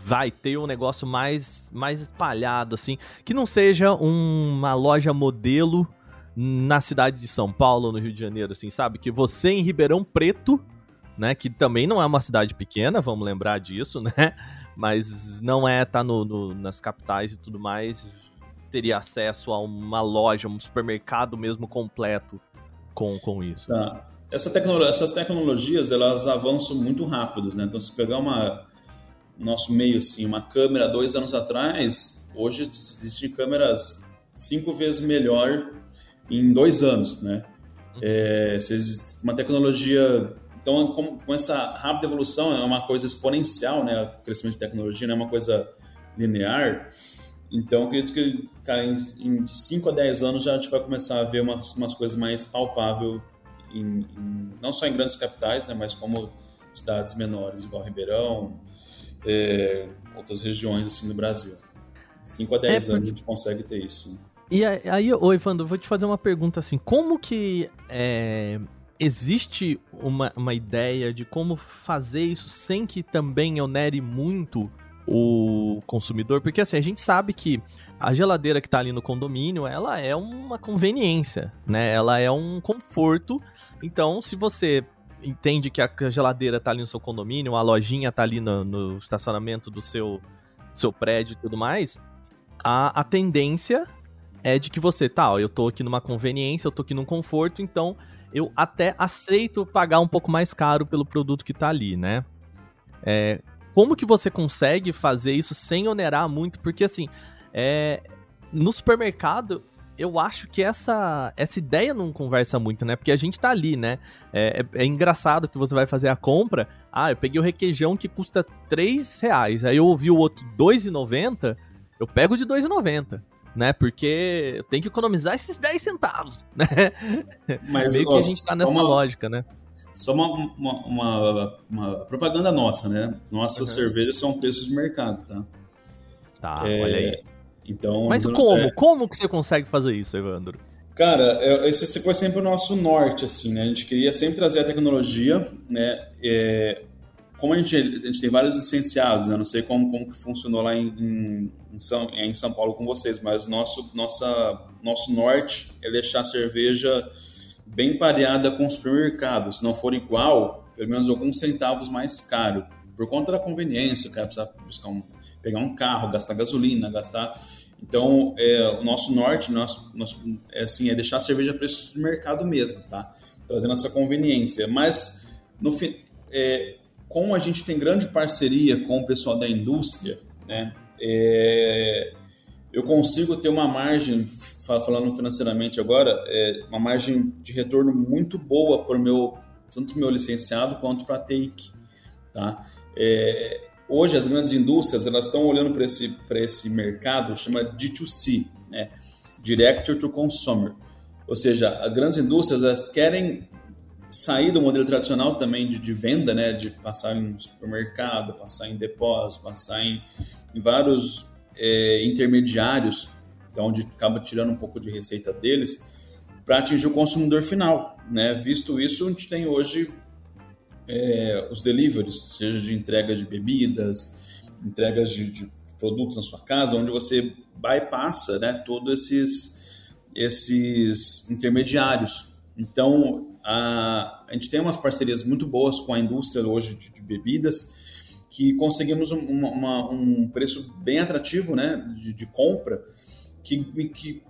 vai ter um negócio mais, mais espalhado, assim, que não seja uma loja modelo na cidade de São Paulo, no Rio de Janeiro, assim, sabe? Que você em Ribeirão Preto né? Que também não é uma cidade pequena, vamos lembrar disso, (laughs) né? Mas não é tá no, no, nas capitais e tudo mais. teria acesso a uma loja, um supermercado mesmo completo com, com isso? Tá. Essa tecnologia, essas tecnologias, elas avançam muito rápidos, né? Então, se pegar uma nosso meio assim, uma câmera dois anos atrás, hoje existem câmeras cinco vezes melhor em dois anos, né? É, uma tecnologia então, com, com, essa rápida evolução, é uma coisa exponencial, né? O crescimento de tecnologia não é uma coisa linear. Então, acredito que, cara, em, em 5 a 10 anos já a gente vai começar a ver umas, umas coisas mais palpáveis, em, em, não só em grandes capitais, né? Mas como cidades menores, igual Ribeirão, é, outras regiões assim do Brasil. 5 a 10 é, anos a gente consegue ter isso. E aí, oi, Evandro, vou te fazer uma pergunta assim: como que é, existe uma, uma ideia de como fazer isso sem que também onere muito o consumidor? Porque assim, a gente sabe que a geladeira que está ali no condomínio, ela é uma conveniência, né? Ela é um conforto. Então, se você entende que a geladeira está ali no seu condomínio, a lojinha está ali no, no, estacionamento do seu, seu prédio e tudo mais, a, a tendência é de que você, tá, ó, eu tô aqui numa conveniência, eu tô aqui num conforto, então eu até aceito pagar um pouco mais caro pelo produto que tá ali, né? É, como que você consegue fazer isso sem onerar muito? Porque assim, é, no supermercado eu acho que essa, essa ideia não conversa muito, né? Porque a gente tá ali, né? É, é, é engraçado que você vai fazer a compra. Ah, eu peguei o requeijão que custa 3 reais. Aí eu ouvi o outro 2,90. Eu pego de 2,90 né? Porque tenho que economizar esses 10 centavos, (laughs) né? Mas, Meio ó, que a gente tá nessa uma, lógica, né? Só uma, uma, uma, uma propaganda nossa, né? Nossas uhum. cervejas são preços de mercado, tá? Tá, é, olha aí. Então, Mas como? É... Como que você consegue fazer isso, Evandro? Cara, esse foi sempre o nosso norte, assim, né? A gente queria sempre trazer a tecnologia, né? É, como a gente, a gente tem vários licenciados, né? não sei como, como que funcionou lá em, em, São, em São Paulo com vocês, mas nosso, nossa, nosso norte é deixar a cerveja bem pareada com o supermercado. Se não for igual, pelo menos alguns centavos mais caro. Por conta da conveniência, o cara precisa buscar um, pegar um carro, gastar gasolina, gastar. Então, é, o nosso norte, nosso, nosso, é, assim, é deixar a cerveja preço de mercado mesmo, tá? Trazendo essa conveniência. Mas, no fim, é, como a gente tem grande parceria com o pessoal da indústria, né, é, eu consigo ter uma margem, falando financeiramente agora, é, uma margem de retorno muito boa para meu, tanto meu licenciado quanto para a Take. Tá? É, hoje as grandes indústrias elas estão olhando para esse, esse mercado, chama D2C, né? Direct to Consumer. Ou seja, as grandes indústrias elas querem sair do modelo tradicional também de, de venda, né, de passar em supermercado, passar em depósito, passar em, em vários é, intermediários, então onde acaba tirando um pouco de receita deles, para atingir o consumidor final. Né? Visto isso, a gente tem hoje é, os deliveries, seja de entrega de bebidas, entregas de, de, produtos na sua casa, onde você bypassa né, todos esses, esses intermediários. Então, a, gente tem umas parcerias muito boas com a indústria hoje de, de bebidas, que conseguimos um, uma, um preço bem atrativo né, de, de compra, que, que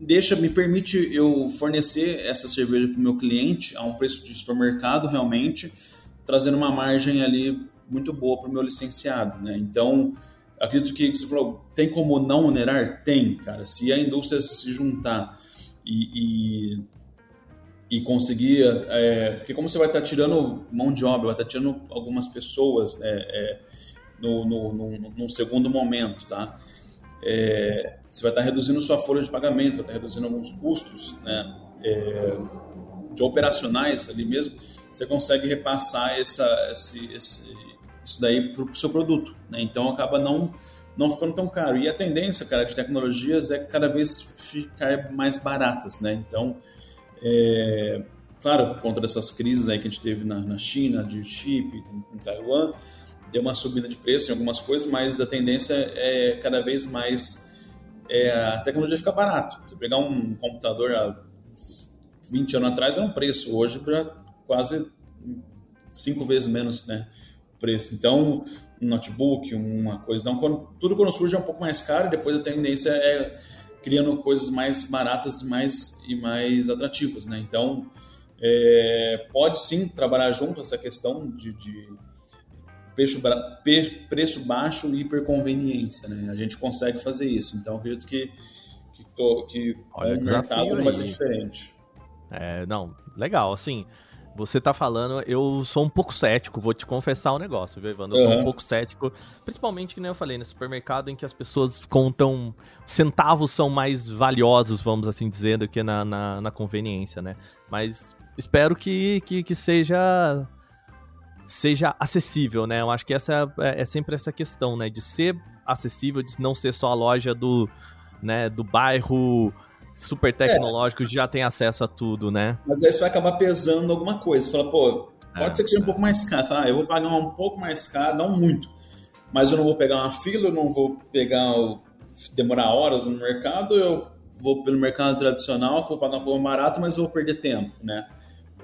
deixa, me permite eu fornecer essa cerveja para o meu cliente a um preço de supermercado realmente, trazendo uma margem ali muito boa para o meu licenciado. Né? Então, acredito que você falou, tem como não onerar? Tem, cara. Se a indústria se juntar e, e e conseguir. É, porque, como você vai estar tirando mão de obra, vai estar tirando algumas pessoas é, é, no, no, no, no, segundo momento, tá? É, você vai estar reduzindo sua folha de pagamento, vai estar reduzindo alguns custos né, é, de operacionais ali mesmo. Você consegue repassar essa, esse, esse, isso daí para o seu produto. Né? Então acaba não não ficando tão caro. E a tendência, cara, de tecnologias é cada vez ficar mais baratas, né? Então, é, claro, contra essas crises aí que a gente teve na, na China, de chip, em, em Taiwan, deu uma subida de preço em algumas coisas, mas a tendência é cada vez mais é, a tecnologia ficar barato. Você pegar um computador há 20 anos atrás era um preço, hoje para quase cinco vezes menos né, o preço. Então, um notebook, uma coisa. Então, quando, tudo quando surge é um pouco mais caro, depois a tendência é criando coisas mais baratas e mais, e mais atrativas, né? Então, é, pode sim trabalhar junto essa questão de, de preço, preço baixo e hiperconveniência, né? A gente consegue fazer isso. Então, acredito que, que, tô, que Olha, o mercado não vai ser diferente. É, não, legal, assim... Você tá falando, eu sou um pouco cético, vou te confessar um negócio, viu, Evandro? Eu uhum. sou um pouco cético, principalmente que nem eu falei, no supermercado em que as pessoas contam centavos são mais valiosos, vamos assim dizer, do que na, na, na conveniência, né? Mas espero que, que, que, seja seja acessível, né? Eu acho que essa é, é sempre essa questão, né? De ser acessível, de não ser só a loja do, né, do bairro super tecnológico é. já tem acesso a tudo, né? Mas aí você vai acabar pesando alguma coisa. Você fala, pô, pode é. ser que seja um pouco mais caro. Ah, eu vou pagar um pouco mais caro, não muito. Mas eu não vou pegar uma fila, eu não vou pegar demorar horas no mercado, eu vou pelo mercado tradicional, que vou pagar um pouco barato, mas eu vou perder tempo, né?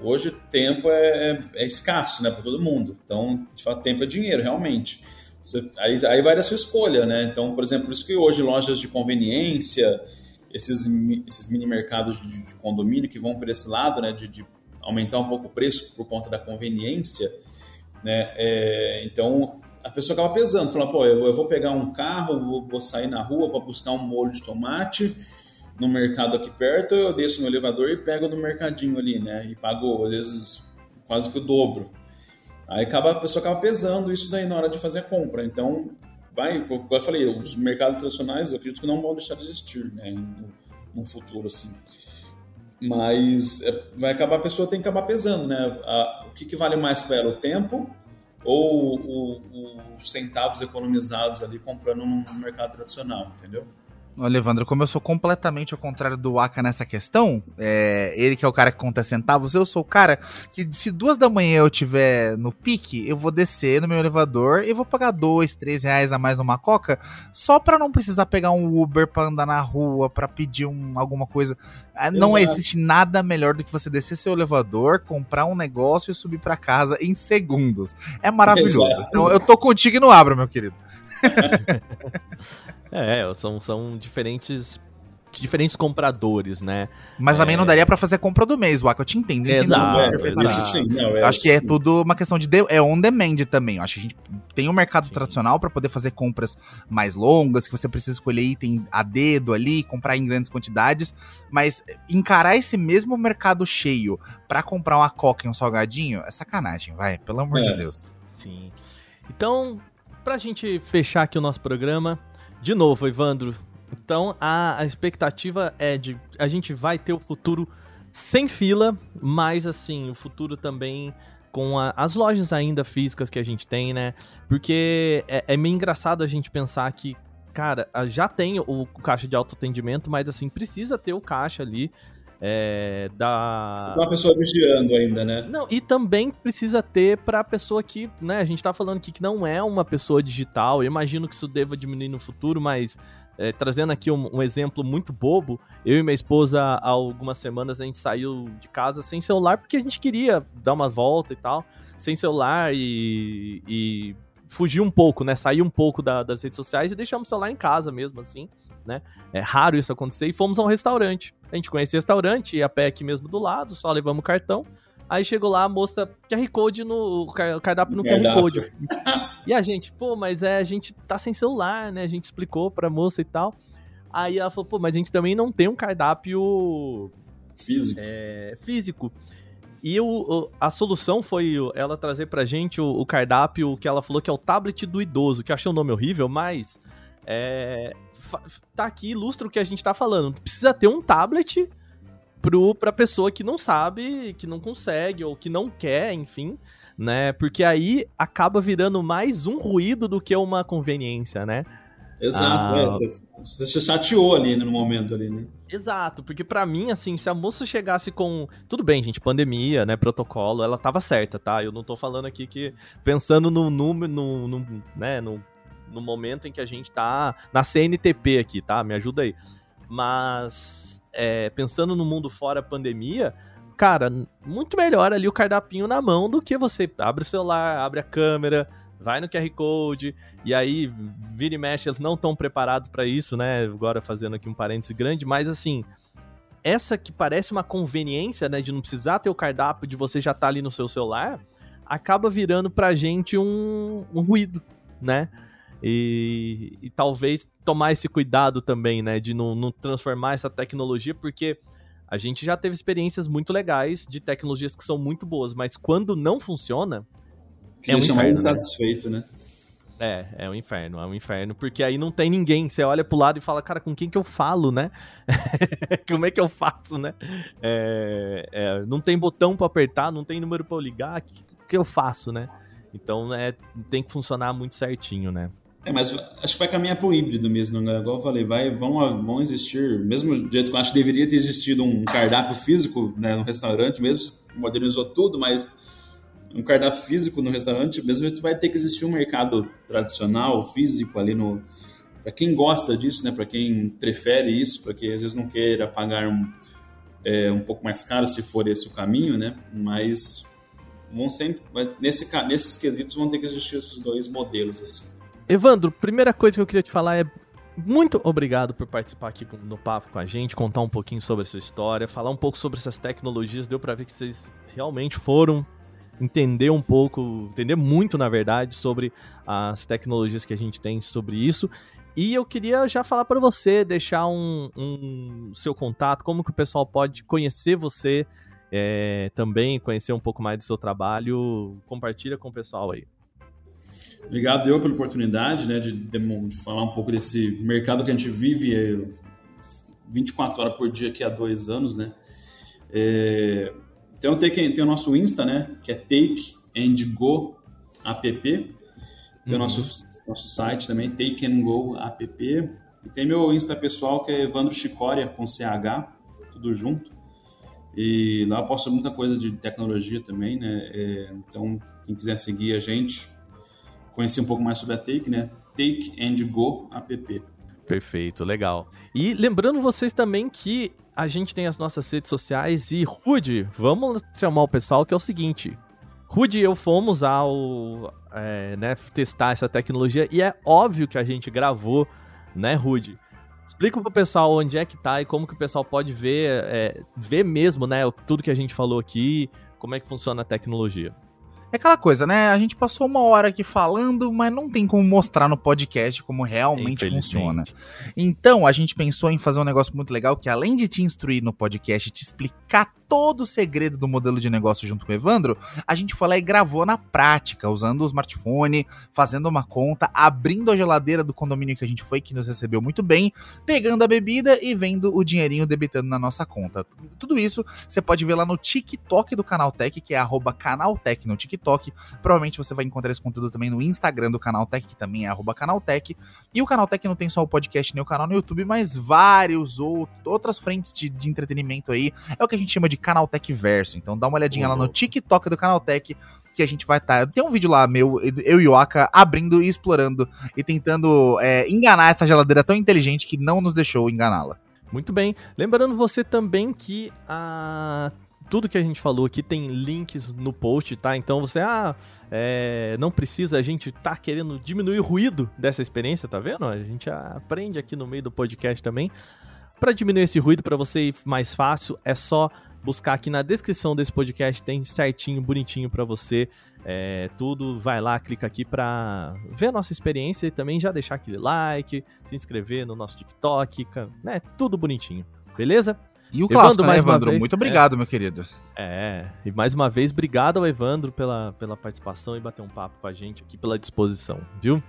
Hoje tempo é, é, é escasso, né, para todo mundo. Então, de fato, tempo é dinheiro, realmente. Você, aí, aí vai da sua escolha, né? Então, por exemplo, por isso que hoje lojas de conveniência, esses, esses mini mercados de, de condomínio que vão por esse lado, né, de, de, aumentar um pouco o preço por conta da conveniência, né, é, então a pessoa acaba pesando, fala, pô, eu vou, eu vou pegar um carro, vou, vou, sair na rua, vou buscar um molho de tomate no mercado aqui perto, eu desço no elevador e pego no mercadinho ali, né, e pago às vezes quase que o dobro. Aí acaba, a pessoa acaba pesando isso daí na hora de fazer a compra. Então, vai, como eu falei, os mercados tradicionais eu acredito que não vão deixar de existir, né, no, no futuro, assim. Mas é, vai acabar, a pessoa tem que acabar pesando, né? A, o que, que, vale mais para ela, o tempo ou os centavos economizados ali comprando no mercado tradicional, entendeu? Olha, Evandro, como eu sou completamente ao contrário do Aka nessa questão, é, ele que é o cara que conta centavos, eu sou o cara que se duas da manhã eu tiver no pique, eu vou descer no meu elevador e vou pagar dois, três reais a mais numa coca, só pra não precisar pegar um Uber pra andar na rua, pra pedir um, alguma coisa. Não Exato. existe nada melhor do que você descer seu elevador, comprar um negócio e subir para casa em segundos. É maravilhoso. Exato. Então eu tô contigo e não abro, meu querido. (laughs) é, são, são diferentes diferentes compradores, né? Mas também não é. daria para fazer compra do mês, Waka, eu te entendo. Eu exato, é, Isso sim, não, é, acho que é tudo uma questão de, de é on demand também. Acho que a gente tem um mercado sim. tradicional para poder fazer compras mais longas, que você precisa escolher item a dedo ali, comprar em grandes quantidades, mas encarar esse mesmo mercado cheio para comprar uma coca e um salgadinho é sacanagem, vai, pelo amor de é. Deus. Sim. Então, pra gente fechar aqui o nosso programa, de novo, Evandro. Então, a, a expectativa é de a gente vai ter o futuro sem fila, mas assim, o futuro também com a, as lojas ainda físicas que a gente tem, né? Porque é, é meio engraçado a gente pensar que, cara, já tem o, o caixa de autoatendimento, mas assim, precisa ter o caixa ali é, da. Uma pessoa vigiando ainda, né? Não, e também precisa ter para a pessoa que, né, a gente tá falando aqui que não é uma pessoa digital. Eu imagino que isso deva diminuir no futuro, mas é, trazendo aqui um, um, exemplo muito bobo, eu e minha esposa, há algumas semanas, a gente saiu de casa sem celular porque a gente queria dar uma volta e tal, sem celular e, e fugir um pouco, né? Sair um pouco da, das redes sociais e deixamos o celular em casa mesmo, assim né? É raro isso acontecer. E fomos a um restaurante. A gente conhecia o restaurante, ia a pé aqui mesmo do lado, só levamos o cartão. Aí chegou lá a moça, QR Code no. O cardápio no QR Code. (laughs) e a gente, pô, mas é, a gente tá sem celular, né? A gente explicou pra moça e tal. Aí ela falou, pô, mas a gente também não tem um cardápio. Físico. É, físico. E o, a solução foi ela trazer pra gente o, o, cardápio que ela falou que é o tablet do idoso, que eu achei o um nome horrível, mas é, tá aqui, ilustra o que a gente tá falando. Precisa ter um tablet pro, pra pessoa que não sabe, que não consegue, ou que não quer, enfim, né? Porque aí acaba virando mais um ruído do que uma conveniência, né? Exato, ah, é, você, se chateou ali no momento ali, né? Exato, porque para mim, assim, se a moça chegasse com. Tudo bem, gente, pandemia, né? Protocolo, ela tava certa, tá? Eu não tô falando aqui que. Pensando no número, no, no, né, no no momento em que a gente tá na CNTP aqui, tá? Me ajuda aí. Mas, é, pensando no mundo fora pandemia, cara, muito melhor ali o cardapinho na mão do que você abre o celular, abre a câmera, vai no QR Code, e aí vira e mexe, eles não estão preparados para isso, né? Agora fazendo aqui um parêntese grande, mas assim, essa que parece uma conveniência, né, de não precisar ter o cardápio, de você já estar tá ali no seu celular, acaba virando pra gente um, um ruído, né? E, e, talvez tomar esse cuidado também, né, de não, não transformar essa tecnologia, porque a gente já teve experiências muito legais de tecnologias que são muito boas, mas quando não funciona, que é um inferno, mais insatisfeito, né? É, é um inferno, é um inferno, porque aí não tem ninguém. Você olha pro lado e fala, cara, com quem que eu falo, né? (laughs) Como é que eu faço, né? É, é, não tem botão para apertar, não tem número para ligar, o que, que, eu faço, né? Então, é, tem que funcionar muito certinho, né? É, mas acho que vai caminhar pro híbrido mesmo, né? Igual eu falei, vai, vão, vão existir, mesmo do jeito que eu acho que deveria ter existido um cardápio físico né, no restaurante, mesmo modernizou tudo, mas um cardápio físico no restaurante, mesmo vai ter que existir um mercado tradicional, físico ali no para quem gosta disso, né? Para quem prefere isso, para quem às vezes não queira pagar um, é, um pouco mais caro se for esse o caminho, né? Mas vão sempre nesse nesses quesitos vão ter que existir esses dois modelos assim. Evandro, primeira coisa que eu queria te falar é muito obrigado por participar aqui no papo com a gente, contar um pouquinho sobre a sua história, falar um pouco sobre essas tecnologias. Deu para ver que vocês realmente foram entender um pouco, entender muito, na verdade, sobre as tecnologias que a gente tem sobre isso. E eu queria já falar para você, deixar um, um, seu contato, como que o pessoal pode conhecer você é, também, conhecer um pouco mais do seu trabalho. Compartilha com o pessoal aí. Obrigado eu pela oportunidade né, de, de, falar um pouco desse mercado que a gente vive 24 horas por dia aqui há dois anos, né? É, então tem, tem o nosso Insta, né? Que é Take and Go app. Tem uhum. o nosso, nosso site também, Take and Go app. E tem meu Insta pessoal que é Evandro Chicória com CH, tudo junto. E lá eu posto muita coisa de tecnologia também, né? É, então, quem quiser seguir a gente, conhecer um pouco mais sobre a Take, né? Take and Go app. Perfeito, legal. E lembrando vocês também que a gente tem as nossas redes sociais e Rude, vamos chamar o pessoal que é o seguinte. Rude e eu fomos ao é, né, testar essa tecnologia e é óbvio que a gente gravou, né, Rude? Explica pro pessoal onde é que tá e como que o pessoal pode ver, é, ver mesmo, né, tudo que a gente falou aqui, como é que funciona a tecnologia. É aquela coisa, né? A gente passou uma hora aqui falando, mas não tem como mostrar no podcast como realmente funciona. Então, a gente pensou em fazer um negócio muito legal que além de te instruir no podcast, te explicar todo o segredo do modelo de negócio junto com o Evandro, a gente foi lá e gravou na prática, usando o smartphone, fazendo uma conta, abrindo a geladeira do condomínio que a gente foi, que nos recebeu muito bem, pegando a bebida e vendo o dinheirinho debitando na nossa conta. Tudo isso você pode ver lá no TikTok do Canaltech, que é Canaltech no TikTok. Provavelmente você vai encontrar esse conteúdo também no Instagram do Canaltech, que também é Canaltech. E o Canaltech não tem só o podcast nem o canal no YouTube, mas vários outras frentes de, de entretenimento aí. É o que a gente chama de Canaltech Verso. Então dá uma olhadinha uhum. lá no TikTok do Canaltech que a gente vai estar. Tá, tem um vídeo lá meu, eu e o Aka, abrindo e explorando e tentando é, enganar essa geladeira tão inteligente que não nos deixou enganá-la. Muito bem. Lembrando você também que a tudo que a gente falou aqui tem links no post, tá? Então você, ah, é, não precisa, a gente tá querendo diminuir o ruído dessa experiência, tá vendo? A gente aprende aqui no meio do podcast também. Para diminuir esse ruído, para você ir mais fácil, é só buscar aqui na descrição desse podcast, tem certinho, bonitinho para você. É, tudo, vai lá, clica aqui para ver a nossa experiência e também já deixar aquele like, se inscrever no nosso TikTok, né? Tudo bonitinho, beleza? E o clássico, Evandro, né, mais Evandro? Vez, muito obrigado, é, meu querido. É, e mais uma vez, obrigado ao Evandro pela, pela participação e bater um papo com a gente aqui, pela disposição, viu?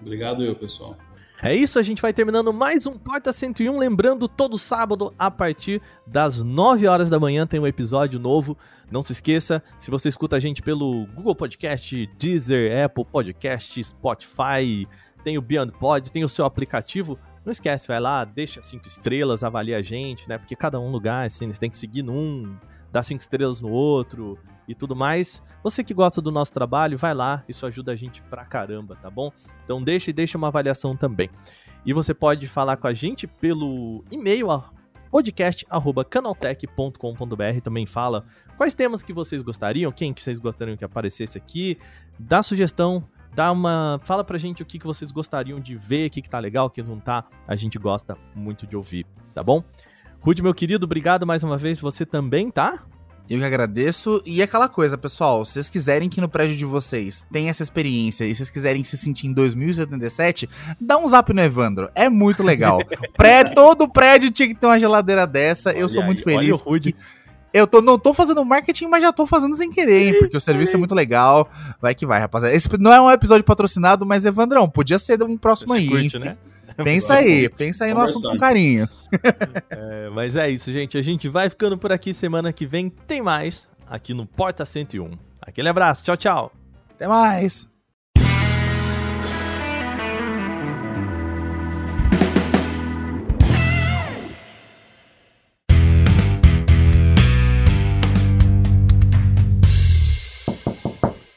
Obrigado eu, pessoal. É isso, a gente vai terminando mais um Porta 101. Lembrando, todo sábado, a partir das 9 horas da manhã, tem um episódio novo. Não se esqueça, se você escuta a gente pelo Google Podcast, Deezer, Apple Podcast, Spotify, tem o Beyond Pod, tem o seu aplicativo. Não esquece, vai lá, deixa cinco estrelas, avalia a gente, né? Porque cada um lugar, assim, você tem que seguir num, dar cinco estrelas no outro e tudo mais. Você que gosta do nosso trabalho, vai lá, isso ajuda a gente pra caramba, tá bom? Então deixa e deixa uma avaliação também. E você pode falar com a gente pelo e-mail podcast@canaltech.com.br, também fala quais temas que vocês gostariam, quem que vocês gostariam que aparecesse aqui, dá sugestão, dá uma. Fala pra gente o que, que vocês gostariam de ver, o que, que tá legal, o que não tá. A gente gosta muito de ouvir, tá bom? Rude, meu querido, obrigado mais uma vez. Você também, tá? Eu que agradeço. E aquela coisa, pessoal, se vocês quiserem que no prédio de vocês tenha essa experiência e vocês quiserem se sentir em 2077, dá um zap no Evandro. É muito legal. (laughs) Pré, todo prédio tinha que ter uma geladeira dessa. Olha eu sou aí, muito feliz. Olha o Rude. Eu tô, não tô fazendo marketing, mas já tô fazendo sem querer, hein? Porque o serviço é muito legal. Vai que vai, rapaziada. Esse não é um episódio patrocinado, mas Evandrão, podia ser um próximo Você aí. Curte, né? Pensa aí, pensa aí no assunto com carinho. (laughs) É, mas é isso, gente. A gente vai ficando por aqui. Semana que vem tem mais aqui no Porta 101. Aquele abraço, tchau, tchau. Até mais.